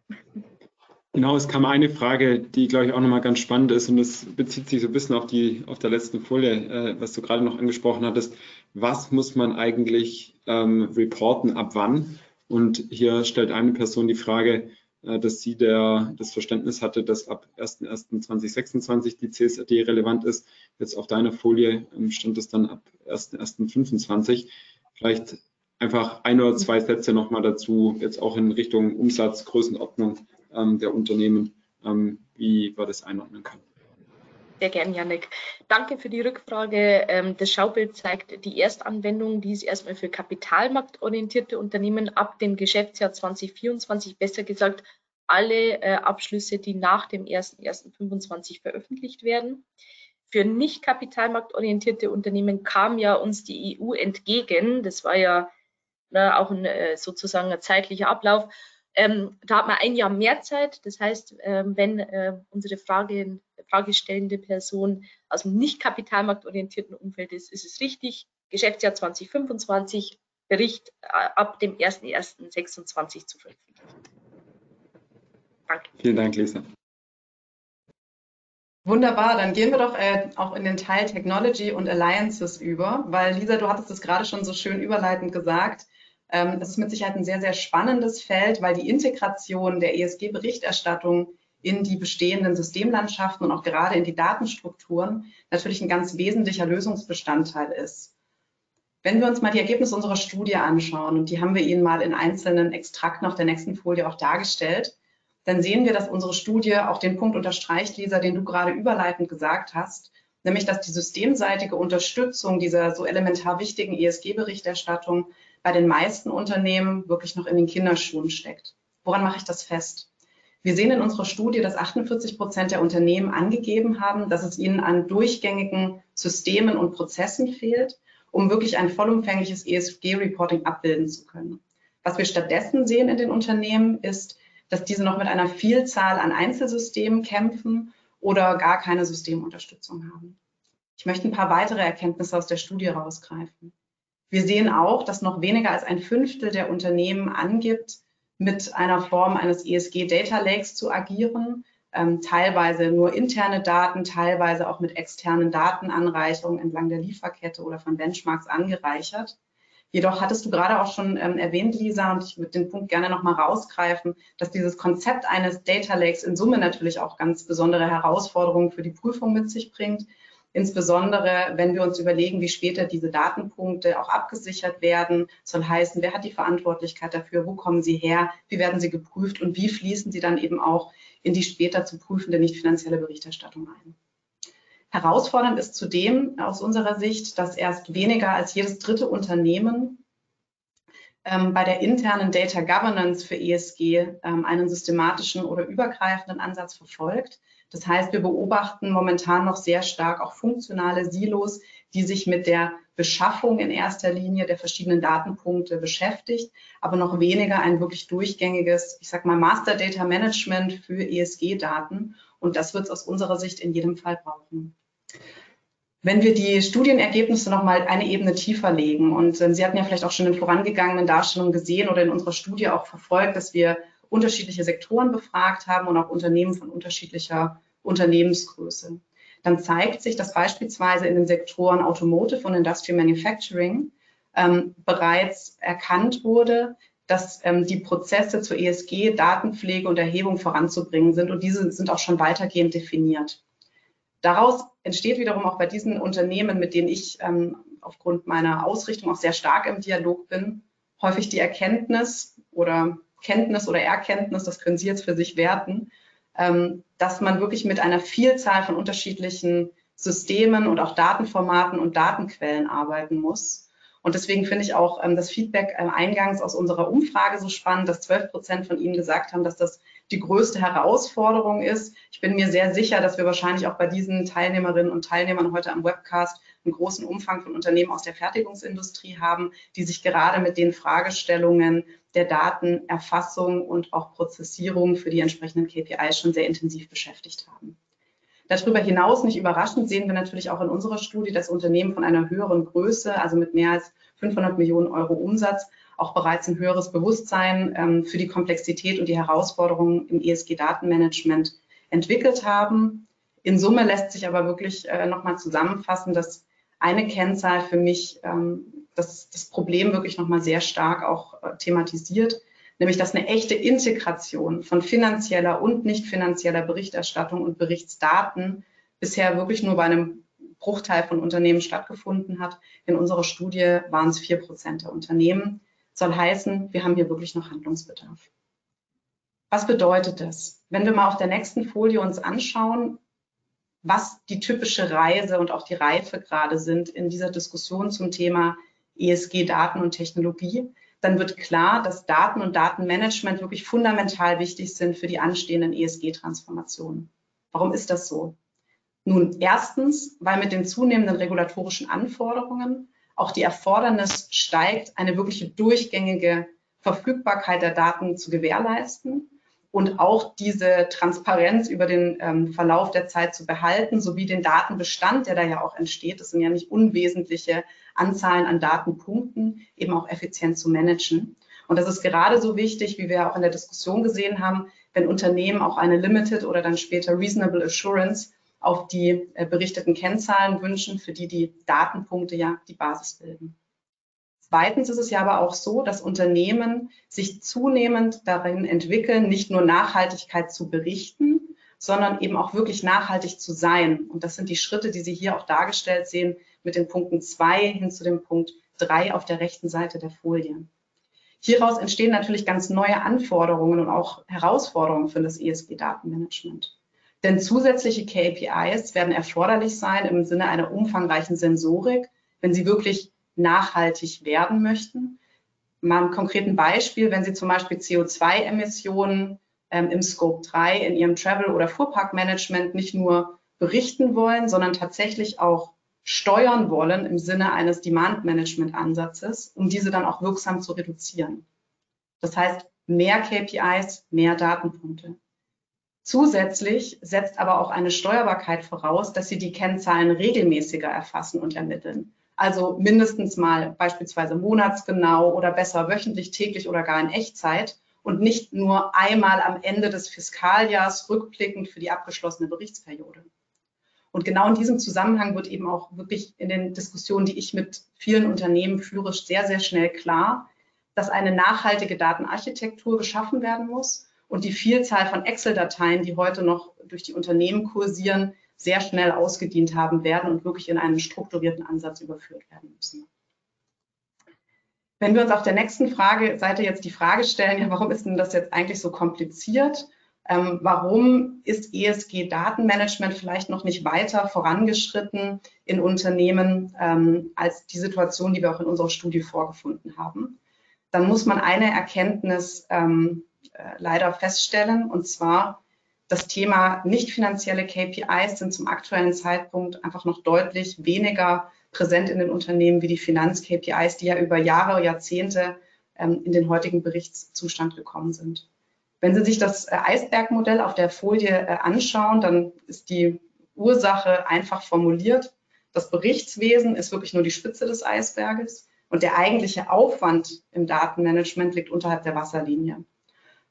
Genau, es kam eine Frage, die, glaube ich, auch nochmal ganz spannend ist und das bezieht sich so ein bisschen auf die auf der letzten Folie, äh, was du gerade noch angesprochen hattest. Was muss man eigentlich ähm, reporten, ab wann? Und hier stellt eine Person die Frage, dass sie der, das Verständnis hatte, dass ab 1.1.2026 die CSRD relevant ist. Jetzt auf deiner Folie ähm, stand es dann ab 1.1.25. Vielleicht einfach ein oder zwei Sätze nochmal dazu, jetzt auch in Richtung Umsatz, Größenordnung ähm, der Unternehmen, ähm, wie wir das einordnen können. Sehr gern, Janik. Danke für die Rückfrage. Ähm, das Schaubild zeigt die Erstanwendung, die ist erstmal für kapitalmarktorientierte Unternehmen ab dem Geschäftsjahr 2024, besser gesagt alle äh, Abschlüsse, die nach dem 1.1.25 veröffentlicht werden. Für nicht kapitalmarktorientierte Unternehmen kam ja uns die EU entgegen. Das war ja auch ein, äh, sozusagen ein zeitlicher Ablauf. Ähm, da hat man ein Jahr mehr Zeit. Das heißt, ähm, wenn äh, unsere Frage fragestellende Person aus dem nicht kapitalmarktorientierten Umfeld ist, ist es richtig. Geschäftsjahr 2025, Bericht äh, ab dem 01.01.26 zu veröffentlichen. Danke. Vielen Dank, Lisa. Wunderbar, dann gehen wir doch äh, auch in den Teil Technology und Alliances über, weil Lisa, du hattest es gerade schon so schön überleitend gesagt. Ähm, das ist mit Sicherheit ein sehr, sehr spannendes Feld, weil die Integration der ESG-Berichterstattung in die bestehenden Systemlandschaften und auch gerade in die Datenstrukturen natürlich ein ganz wesentlicher Lösungsbestandteil ist. Wenn wir uns mal die Ergebnisse unserer Studie anschauen, und die haben wir Ihnen mal in einzelnen Extrakten auf der nächsten Folie auch dargestellt, dann sehen wir, dass unsere Studie auch den Punkt unterstreicht, Lisa, den du gerade überleitend gesagt hast, nämlich dass die systemseitige Unterstützung dieser so elementar wichtigen ESG-Berichterstattung bei den meisten Unternehmen wirklich noch in den Kinderschuhen steckt. Woran mache ich das fest? Wir sehen in unserer Studie, dass 48 Prozent der Unternehmen angegeben haben, dass es ihnen an durchgängigen Systemen und Prozessen fehlt, um wirklich ein vollumfängliches ESG-Reporting abbilden zu können. Was wir stattdessen sehen in den Unternehmen ist, dass diese noch mit einer Vielzahl an Einzelsystemen kämpfen oder gar keine Systemunterstützung haben. Ich möchte ein paar weitere Erkenntnisse aus der Studie herausgreifen. Wir sehen auch, dass noch weniger als ein Fünftel der Unternehmen angibt, mit einer Form eines ESG Data Lakes zu agieren, ähm, teilweise nur interne Daten, teilweise auch mit externen Datenanreicherungen entlang der Lieferkette oder von Benchmarks angereichert. Jedoch hattest du gerade auch schon ähm, erwähnt, Lisa, und ich würde den Punkt gerne nochmal rausgreifen, dass dieses Konzept eines Data Lakes in Summe natürlich auch ganz besondere Herausforderungen für die Prüfung mit sich bringt. Insbesondere, wenn wir uns überlegen, wie später diese Datenpunkte auch abgesichert werden, soll heißen, wer hat die Verantwortlichkeit dafür, wo kommen sie her, wie werden sie geprüft und wie fließen sie dann eben auch in die später zu prüfende nicht finanzielle Berichterstattung ein. Herausfordernd ist zudem aus unserer Sicht, dass erst weniger als jedes dritte Unternehmen ähm, bei der internen Data Governance für ESG ähm, einen systematischen oder übergreifenden Ansatz verfolgt. Das heißt, wir beobachten momentan noch sehr stark auch funktionale Silos, die sich mit der Beschaffung in erster Linie der verschiedenen Datenpunkte beschäftigt, aber noch weniger ein wirklich durchgängiges, ich sag mal, Master Data Management für ESG-Daten. Und das wird es aus unserer Sicht in jedem Fall brauchen. Wenn wir die Studienergebnisse noch mal eine Ebene tiefer legen und äh, Sie hatten ja vielleicht auch schon in vorangegangenen Darstellungen gesehen oder in unserer Studie auch verfolgt, dass wir unterschiedliche Sektoren befragt haben und auch Unternehmen von unterschiedlicher Unternehmensgröße. Dann zeigt sich, dass beispielsweise in den Sektoren Automotive und Industrial Manufacturing ähm, bereits erkannt wurde, dass ähm, die Prozesse zur ESG, Datenpflege und Erhebung voranzubringen sind und diese sind auch schon weitergehend definiert. Daraus entsteht wiederum auch bei diesen Unternehmen, mit denen ich ähm, aufgrund meiner Ausrichtung auch sehr stark im Dialog bin, häufig die Erkenntnis oder Kenntnis oder Erkenntnis, das können Sie jetzt für sich werten, ähm, dass man wirklich mit einer Vielzahl von unterschiedlichen Systemen und auch Datenformaten und Datenquellen arbeiten muss. Und deswegen finde ich auch ähm, das Feedback äh, eingangs aus unserer Umfrage so spannend, dass 12 Prozent von Ihnen gesagt haben, dass das die größte Herausforderung ist. Ich bin mir sehr sicher, dass wir wahrscheinlich auch bei diesen Teilnehmerinnen und Teilnehmern heute am Webcast einen großen Umfang von Unternehmen aus der Fertigungsindustrie haben, die sich gerade mit den Fragestellungen der Datenerfassung und auch Prozessierung für die entsprechenden KPIs schon sehr intensiv beschäftigt haben. Darüber hinaus, nicht überraschend, sehen wir natürlich auch in unserer Studie, dass Unternehmen von einer höheren Größe, also mit mehr als 500 Millionen Euro Umsatz, auch bereits ein höheres Bewusstsein ähm, für die Komplexität und die Herausforderungen im ESG-Datenmanagement entwickelt haben. In Summe lässt sich aber wirklich äh, nochmal zusammenfassen, dass eine Kennzahl für mich ähm, das, das Problem wirklich nochmal sehr stark auch äh, thematisiert, nämlich dass eine echte Integration von finanzieller und nicht finanzieller Berichterstattung und Berichtsdaten bisher wirklich nur bei einem Bruchteil von Unternehmen stattgefunden hat. In unserer Studie waren es vier Prozent der Unternehmen soll heißen, wir haben hier wirklich noch Handlungsbedarf. Was bedeutet das? Wenn wir mal auf der nächsten Folie uns anschauen, was die typische Reise und auch die Reife gerade sind in dieser Diskussion zum Thema ESG, Daten und Technologie, dann wird klar, dass Daten und Datenmanagement wirklich fundamental wichtig sind für die anstehenden ESG-Transformationen. Warum ist das so? Nun, erstens, weil mit den zunehmenden regulatorischen Anforderungen auch die Erfordernis steigt, eine wirkliche durchgängige Verfügbarkeit der Daten zu gewährleisten. und auch diese Transparenz über den ähm, Verlauf der Zeit zu behalten, sowie den Datenbestand, der da ja auch entsteht, das sind ja nicht unwesentliche Anzahlen an Datenpunkten, eben auch effizient zu managen. Und das ist gerade so wichtig, wie wir auch in der Diskussion gesehen haben, wenn Unternehmen auch eine Limited oder dann später Reasonable Assurance auf die äh, berichteten Kennzahlen wünschen, für die die Datenpunkte ja die Basis bilden. Zweitens ist es ja aber auch so, dass Unternehmen sich zunehmend darin entwickeln, nicht nur Nachhaltigkeit zu berichten, sondern eben auch wirklich nachhaltig zu sein. Und das sind die Schritte, die Sie hier auch dargestellt sehen mit den Punkten zwei hin zu dem Punkt drei auf der rechten Seite der Folie. Hieraus entstehen natürlich ganz neue Anforderungen und auch Herausforderungen für das ESG-Datenmanagement. Denn zusätzliche KPIs werden erforderlich sein im Sinne einer umfangreichen Sensorik, wenn Sie wirklich nachhaltig werden möchten. Mal ein konkreten Beispiel, wenn Sie zum Beispiel CO2-Emissionen ähm, im Scope 3 in Ihrem Travel- oder Fuhrparkmanagement nicht nur berichten wollen, sondern tatsächlich auch steuern wollen im Sinne eines Demand-Management-Ansatzes, um diese dann auch wirksam zu reduzieren. Das heißt, mehr KPIs, mehr Datenpunkte. Zusätzlich setzt aber auch eine Steuerbarkeit voraus, dass Sie die Kennzahlen regelmäßiger erfassen und ermitteln. Also mindestens mal beispielsweise monatsgenau oder besser wöchentlich, täglich oder gar in Echtzeit und nicht nur einmal am Ende des Fiskaljahrs rückblickend für die abgeschlossene Berichtsperiode. Und genau in diesem Zusammenhang wird eben auch wirklich in den Diskussionen, die ich mit vielen Unternehmen führe, sehr, sehr schnell klar, dass eine nachhaltige Datenarchitektur geschaffen werden muss und die Vielzahl von Excel-Dateien, die heute noch durch die Unternehmen kursieren, sehr schnell ausgedient haben werden und wirklich in einen strukturierten Ansatz überführt werden müssen. Wenn wir uns auf der nächsten Frage, Seite jetzt die Frage stellen, ja, warum ist denn das jetzt eigentlich so kompliziert? Ähm, warum ist ESG-Datenmanagement vielleicht noch nicht weiter vorangeschritten in Unternehmen ähm, als die Situation, die wir auch in unserer Studie vorgefunden haben? Dann muss man eine Erkenntnis ähm, äh, leider feststellen, und zwar, das Thema nicht finanzielle KPIs sind zum aktuellen Zeitpunkt einfach noch deutlich weniger präsent in den Unternehmen wie die Finanz-KPIs, die ja über Jahre, Jahrzehnte ähm, in den heutigen Berichtszustand gekommen sind. Wenn Sie sich das äh, Eisbergmodell auf der Folie äh, anschauen, dann ist die Ursache einfach formuliert. Das Berichtswesen ist wirklich nur die Spitze des Eisberges und der eigentliche Aufwand im Datenmanagement liegt unterhalb der Wasserlinie.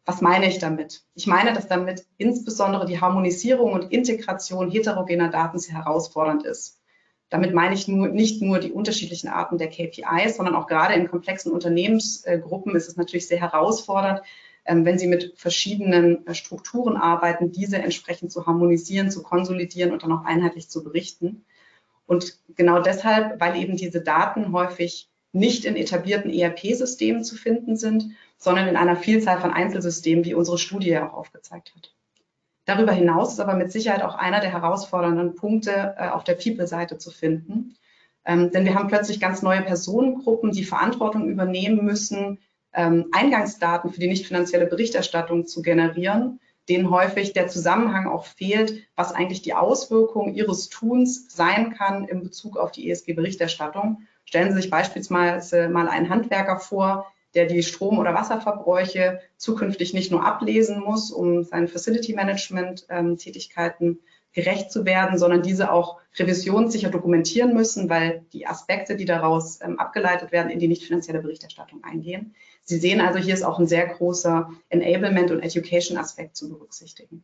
Was meine ich damit? Ich meine, dass damit insbesondere die Harmonisierung und Integration heterogener Daten sehr herausfordernd ist. Damit meine ich nur, nicht nur die unterschiedlichen Arten der KPIs, sondern auch gerade in komplexen Unternehmensgruppen ist es natürlich sehr herausfordernd, ähm, wenn Sie mit verschiedenen äh, Strukturen arbeiten, diese entsprechend zu harmonisieren, zu konsolidieren und dann auch einheitlich zu berichten. Und genau deshalb, weil eben diese Daten häufig nicht in etablierten ERP-Systemen zu finden sind, sondern in einer Vielzahl von Einzelsystemen, wie unsere Studie auch aufgezeigt hat. Darüber hinaus ist aber mit Sicherheit auch einer der herausfordernden Punkte äh, auf der People-Seite zu finden. Ähm, denn wir haben plötzlich ganz neue Personengruppen, die Verantwortung übernehmen müssen, ähm, Eingangsdaten für die nicht finanzielle Berichterstattung zu generieren, denen häufig der Zusammenhang auch fehlt, was eigentlich die Auswirkung ihres Tuns sein kann in Bezug auf die ESG-Berichterstattung. Stellen Sie sich beispielsweise mal einen Handwerker vor, der die Strom- oder Wasserverbräuche zukünftig nicht nur ablesen muss, um seinen Facility Management ähm, Tätigkeiten gerecht zu werden, sondern diese auch revisionssicher dokumentieren müssen, weil die Aspekte, die daraus ähm, abgeleitet werden, in die nicht finanzielle Berichterstattung eingehen. Sie sehen also, hier ist auch ein sehr großer Enablement- und Education-Aspekt zu berücksichtigen.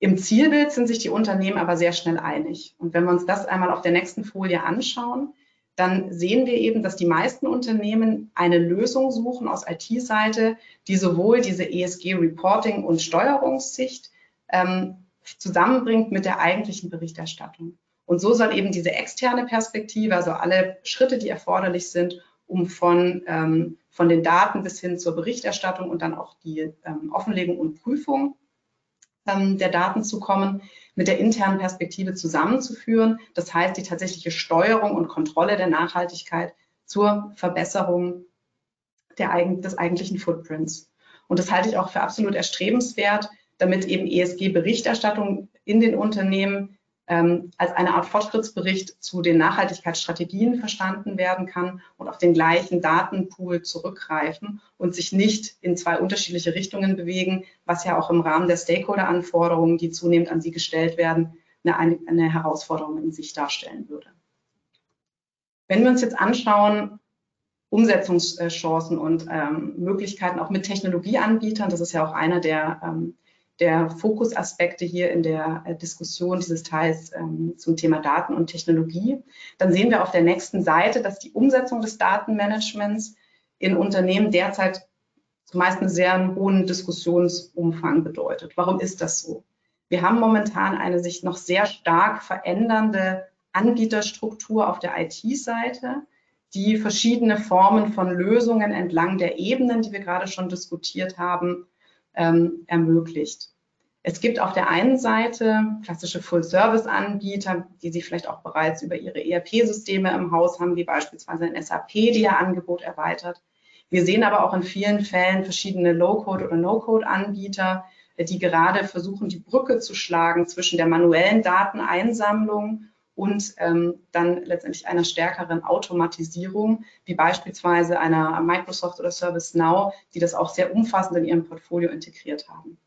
Im Zielbild sind sich die Unternehmen aber sehr schnell einig. Und wenn wir uns das einmal auf der nächsten Folie anschauen, dann sehen wir eben, dass die meisten Unternehmen eine Lösung suchen aus IT-Seite, die sowohl diese ESG-Reporting- und Steuerungssicht ähm, zusammenbringt mit der eigentlichen Berichterstattung. Und so soll eben diese externe Perspektive, also alle Schritte, die erforderlich sind, um von, ähm, von den Daten bis hin zur Berichterstattung und dann auch die ähm, Offenlegung und Prüfung ähm, der Daten zu kommen, mit der internen Perspektive zusammenzuführen. Das heißt, die tatsächliche Steuerung und Kontrolle der Nachhaltigkeit zur Verbesserung der, des eigentlichen Footprints. Und das halte ich auch für absolut erstrebenswert, damit eben ESG-Berichterstattung in den Unternehmen ähm, als eine Art Fortschrittsbericht zu den Nachhaltigkeitsstrategien verstanden werden kann und auf den gleichen Datenpool zurückgreifen und sich nicht in zwei unterschiedliche Richtungen bewegen, was ja auch im Rahmen der Stakeholder-Anforderungen, die zunehmend an sie gestellt werden, eine, eine Herausforderung in sich darstellen würde. Wenn wir uns jetzt anschauen, Umsetzungschancen und ähm, Möglichkeiten auch mit Technologieanbietern, das ist ja auch einer der ähm, der Fokusaspekte hier in der äh, Diskussion dieses Teils ähm, zum Thema Daten und Technologie. Dann sehen wir auf der nächsten Seite, dass die Umsetzung des Datenmanagements in Unternehmen derzeit zumeist einen sehr hohen Diskussionsumfang bedeutet. Warum ist das so? Wir haben momentan eine sich noch sehr stark verändernde Anbieterstruktur auf der IT-Seite, die verschiedene Formen von Lösungen entlang der Ebenen, die wir gerade schon diskutiert haben, ähm, ermöglicht. Es gibt auf der einen Seite klassische Full-Service-Anbieter, die sich vielleicht auch bereits über ihre ERP-Systeme im Haus haben, wie beispielsweise ein SAP, die ihr Angebot erweitert. Wir sehen aber auch in vielen Fällen verschiedene Low-Code- oder No-Code-Anbieter, die gerade versuchen, die Brücke zu schlagen zwischen der manuellen Dateneinsammlung und ähm, dann letztendlich einer stärkeren Automatisierung, wie beispielsweise einer Microsoft oder ServiceNow, die das auch sehr umfassend in ihrem Portfolio integriert haben.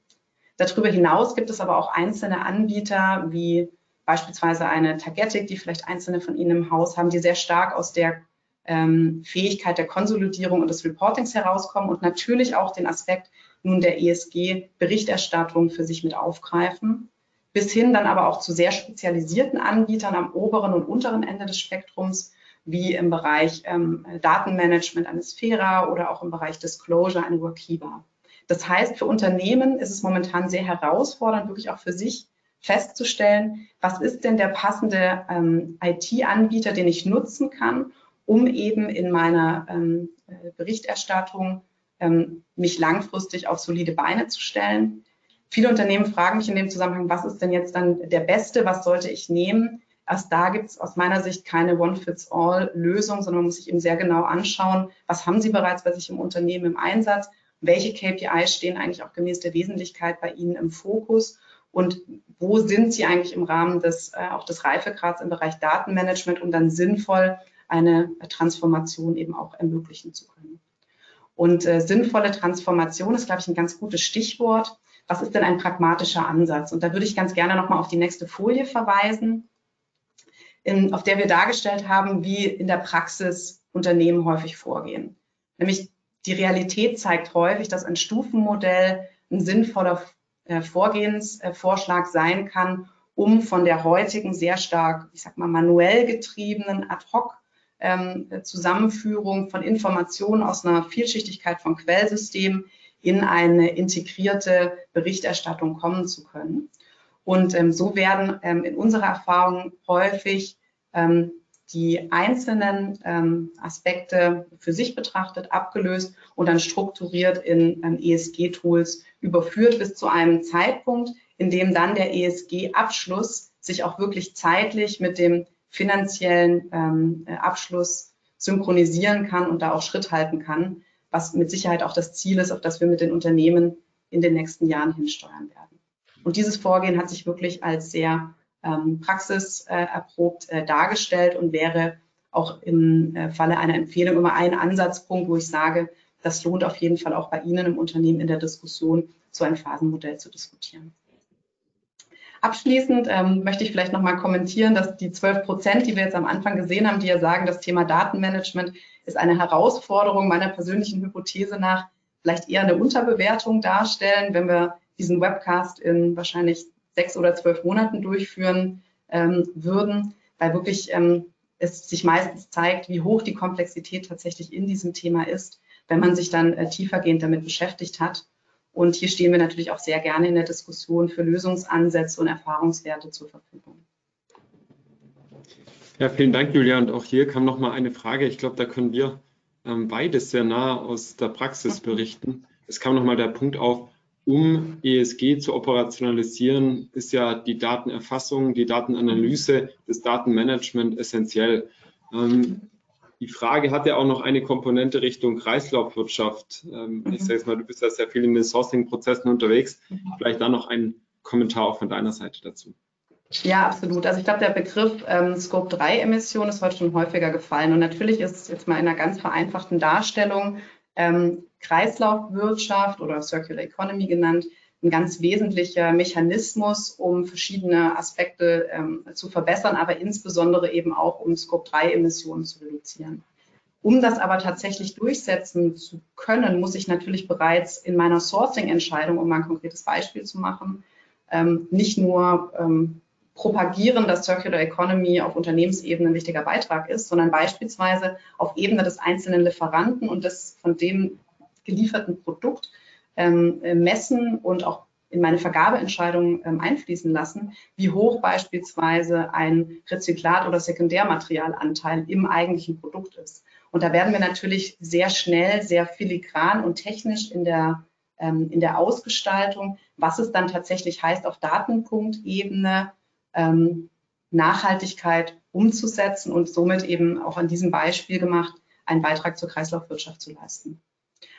Darüber hinaus gibt es aber auch einzelne Anbieter, wie beispielsweise eine Tagetic, die vielleicht einzelne von Ihnen im Haus haben, die sehr stark aus der ähm, Fähigkeit der Konsolidierung und des Reportings herauskommen und natürlich auch den Aspekt nun der ESG-Berichterstattung für sich mit aufgreifen bis hin dann aber auch zu sehr spezialisierten Anbietern am oberen und unteren Ende des Spektrums, wie im Bereich ähm, Datenmanagement eine Sphera oder auch im Bereich Disclosure eine Workiva. Das heißt, für Unternehmen ist es momentan sehr herausfordernd, wirklich auch für sich festzustellen, was ist denn der passende ähm, IT-Anbieter, den ich nutzen kann, um eben in meiner ähm, äh, Berichterstattung ähm, mich langfristig auf solide Beine zu stellen. Viele Unternehmen fragen mich in dem Zusammenhang, was ist denn jetzt dann der beste, was sollte ich nehmen? Erst da gibt es aus meiner Sicht keine One-Fits-All-Lösung, sondern man muss sich eben sehr genau anschauen, was haben Sie bereits bei sich im Unternehmen im Einsatz, welche KPIs stehen eigentlich auch gemäß der Wesentlichkeit bei Ihnen im Fokus und wo sind Sie eigentlich im Rahmen des, äh, auch des Reifegrads im Bereich Datenmanagement, um dann sinnvoll eine Transformation eben auch ermöglichen zu können. Und äh, sinnvolle Transformation ist, glaube ich, ein ganz gutes Stichwort was ist denn ein pragmatischer Ansatz? Und da würde ich ganz gerne nochmal auf die nächste Folie verweisen, in, auf der wir dargestellt haben, wie in der Praxis Unternehmen häufig vorgehen. Nämlich die Realität zeigt häufig, dass ein Stufenmodell ein sinnvoller äh, Vorgehensvorschlag sein kann, um von der heutigen sehr stark, ich sag mal, manuell getriebenen Ad-Hoc ähm, Zusammenführung von Informationen aus einer Vielschichtigkeit von Quellsystemen in eine integrierte Berichterstattung kommen zu können. Und ähm, so werden ähm, in unserer Erfahrung häufig ähm, die einzelnen ähm, Aspekte für sich betrachtet, abgelöst und dann strukturiert in ähm, ESG-Tools überführt bis zu einem Zeitpunkt, in dem dann der ESG-Abschluss sich auch wirklich zeitlich mit dem finanziellen ähm, Abschluss synchronisieren kann und da auch Schritt halten kann, was mit Sicherheit auch das Ziel ist, auf das wir mit den Unternehmen in den nächsten Jahren hinsteuern werden. Und dieses Vorgehen hat sich wirklich als sehr ähm, praxiserprobt äh, dargestellt und wäre auch im äh, Falle einer Empfehlung immer ein Ansatzpunkt, wo ich sage, das lohnt auf jeden Fall auch bei Ihnen im Unternehmen in der Diskussion, so ein Phasenmodell zu diskutieren. Abschließend ähm, möchte ich vielleicht nochmal kommentieren, dass die 12 Prozent, die wir jetzt am Anfang gesehen haben, die ja sagen, das Thema Datenmanagement ist eine Herausforderung meiner persönlichen Hypothese nach, vielleicht eher eine Unterbewertung darstellen, wenn wir diesen Webcast in wahrscheinlich sechs oder zwölf Monaten durchführen ähm, würden, weil wirklich ähm, es sich meistens zeigt, wie hoch die Komplexität tatsächlich in diesem Thema ist, wenn man sich dann äh, tiefergehend damit beschäftigt hat und hier stehen wir natürlich auch sehr gerne in der Diskussion für Lösungsansätze und Erfahrungswerte zur Verfügung. Ja, vielen Dank, Julia. Und auch hier kam noch mal eine Frage. Ich glaube, da können wir ähm, beides sehr nah aus der Praxis berichten. Es kam noch mal der Punkt auf, um ESG zu operationalisieren, ist ja die Datenerfassung, die Datenanalyse, das Datenmanagement essentiell. Ähm, die Frage hat ja auch noch eine Komponente Richtung Kreislaufwirtschaft. Ähm, mhm. Ich sage jetzt mal, du bist ja sehr viel in den Sourcing-Prozessen unterwegs. Mhm. Vielleicht da noch ein Kommentar auch von deiner Seite dazu. Ja, absolut. Also ich glaube, der Begriff ähm, Scope 3 Emission ist heute schon häufiger gefallen. Und natürlich ist es jetzt mal in einer ganz vereinfachten Darstellung ähm, Kreislaufwirtschaft oder Circular Economy genannt, ein ganz wesentlicher Mechanismus, um verschiedene Aspekte ähm, zu verbessern, aber insbesondere eben auch um Scope-3-Emissionen zu reduzieren. Um das aber tatsächlich durchsetzen zu können, muss ich natürlich bereits in meiner Sourcing-Entscheidung, um mal ein konkretes Beispiel zu machen, ähm, nicht nur ähm, propagieren, dass Circular Economy auf Unternehmensebene ein wichtiger Beitrag ist, sondern beispielsweise auf Ebene des einzelnen Lieferanten und des von dem gelieferten Produkt ähm, äh, messen und auch in meine Vergabeentscheidung ähm, einfließen lassen, wie hoch beispielsweise ein Rezyklat- oder Sekundärmaterialanteil im eigentlichen Produkt ist. Und da werden wir natürlich sehr schnell, sehr filigran und technisch in der, ähm, in der Ausgestaltung, was es dann tatsächlich heißt, auf Datenpunktebene ähm, Nachhaltigkeit umzusetzen und somit eben auch an diesem Beispiel gemacht, einen Beitrag zur Kreislaufwirtschaft zu leisten.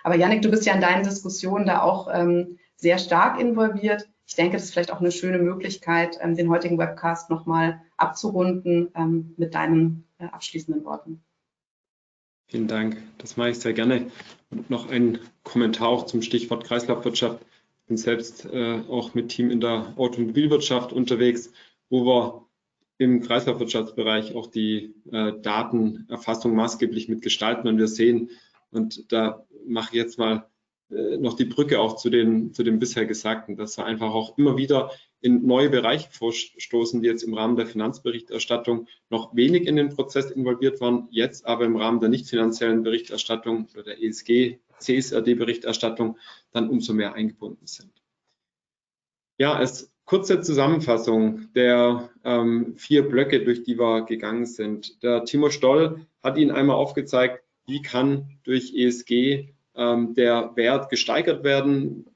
Aber Yannick, du bist ja in deinen Diskussionen da auch ähm, sehr stark involviert. Ich denke, das ist vielleicht auch eine schöne Möglichkeit, ähm, den heutigen Webcast nochmal abzurunden ähm, mit deinen äh, abschließenden Worten. Vielen Dank, das mache ich sehr gerne. Und noch ein Kommentar auch zum Stichwort Kreislaufwirtschaft. Ich bin selbst äh, auch mit Team in der Automobilwirtschaft unterwegs, wo wir im Kreislaufwirtschaftsbereich auch die äh, Datenerfassung maßgeblich mitgestalten. Und wir sehen, und da mache jetzt mal äh, noch die Brücke auch zu den, zu den bisher Gesagten, dass wir einfach auch immer wieder in neue Bereiche vorstoßen, die jetzt im Rahmen der Finanzberichterstattung noch wenig in den Prozess involviert waren, jetzt aber im Rahmen der nicht finanziellen Berichterstattung oder der ESG, CSRD-Berichterstattung dann umso mehr eingebunden sind. Ja, als kurze Zusammenfassung der ähm, vier Blöcke, durch die wir gegangen sind. Der Timo Stoll hat Ihnen einmal aufgezeigt, wie kann durch ESG ähm, der Wert gesteigert werden,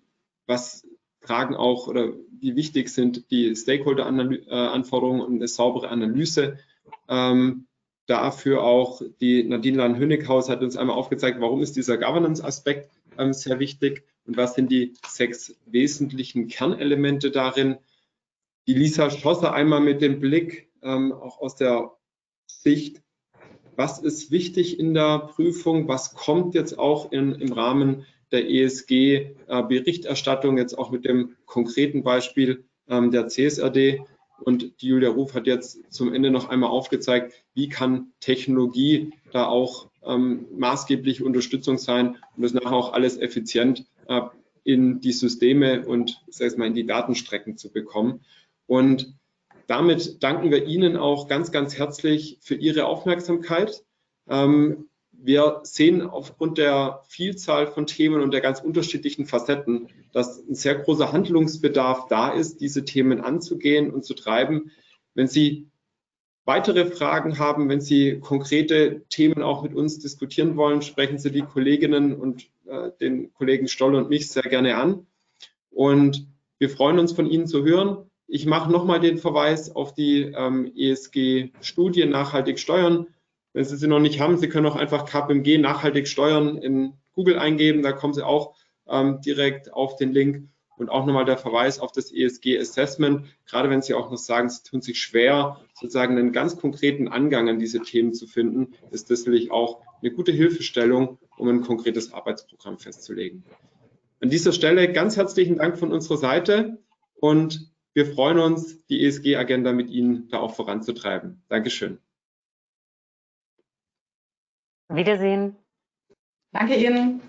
was tragen auch oder wie wichtig sind die Stakeholder-Anforderungen und eine saubere Analyse. Ähm, dafür auch die Nadine Lahn-Hönighaus hat uns einmal aufgezeigt, warum ist dieser Governance-Aspekt ähm, sehr wichtig und was sind die sechs wesentlichen Kernelemente darin. Die Lisa Schosser einmal mit dem Blick ähm, auch aus der Sicht was ist wichtig in der Prüfung, was kommt jetzt auch in, im Rahmen der ESG-Berichterstattung, jetzt auch mit dem konkreten Beispiel ähm, der CSRD. Und die Julia Ruf hat jetzt zum Ende noch einmal aufgezeigt, wie kann Technologie da auch ähm, maßgebliche Unterstützung sein, um das nachher auch alles effizient äh, in die Systeme und sag mal, in die Datenstrecken zu bekommen. Und damit danken wir Ihnen auch ganz, ganz herzlich für Ihre Aufmerksamkeit. Ähm, wir sehen aufgrund der Vielzahl von Themen und der ganz unterschiedlichen Facetten, dass ein sehr großer Handlungsbedarf da ist, diese Themen anzugehen und zu treiben. Wenn Sie weitere Fragen haben, wenn Sie konkrete Themen auch mit uns diskutieren wollen, sprechen Sie die Kolleginnen und äh, den Kollegen Stoll und mich sehr gerne an. Und wir freuen uns von Ihnen zu hören. Ich mache nochmal den Verweis auf die ähm, ESG-Studie Nachhaltig Steuern. Wenn Sie sie noch nicht haben, Sie können auch einfach KPMG Nachhaltig Steuern in Google eingeben. Da kommen Sie auch ähm, direkt auf den Link. Und auch nochmal der Verweis auf das ESG-Assessment. Gerade wenn Sie auch noch sagen, Sie tun sich schwer, sozusagen einen ganz konkreten Angang an diese Themen zu finden, ist das natürlich auch eine gute Hilfestellung, um ein konkretes Arbeitsprogramm festzulegen. An dieser Stelle ganz herzlichen Dank von unserer Seite und wir freuen uns, die ESG-Agenda mit Ihnen da auch voranzutreiben. Dankeschön. Wiedersehen. Danke Ihnen.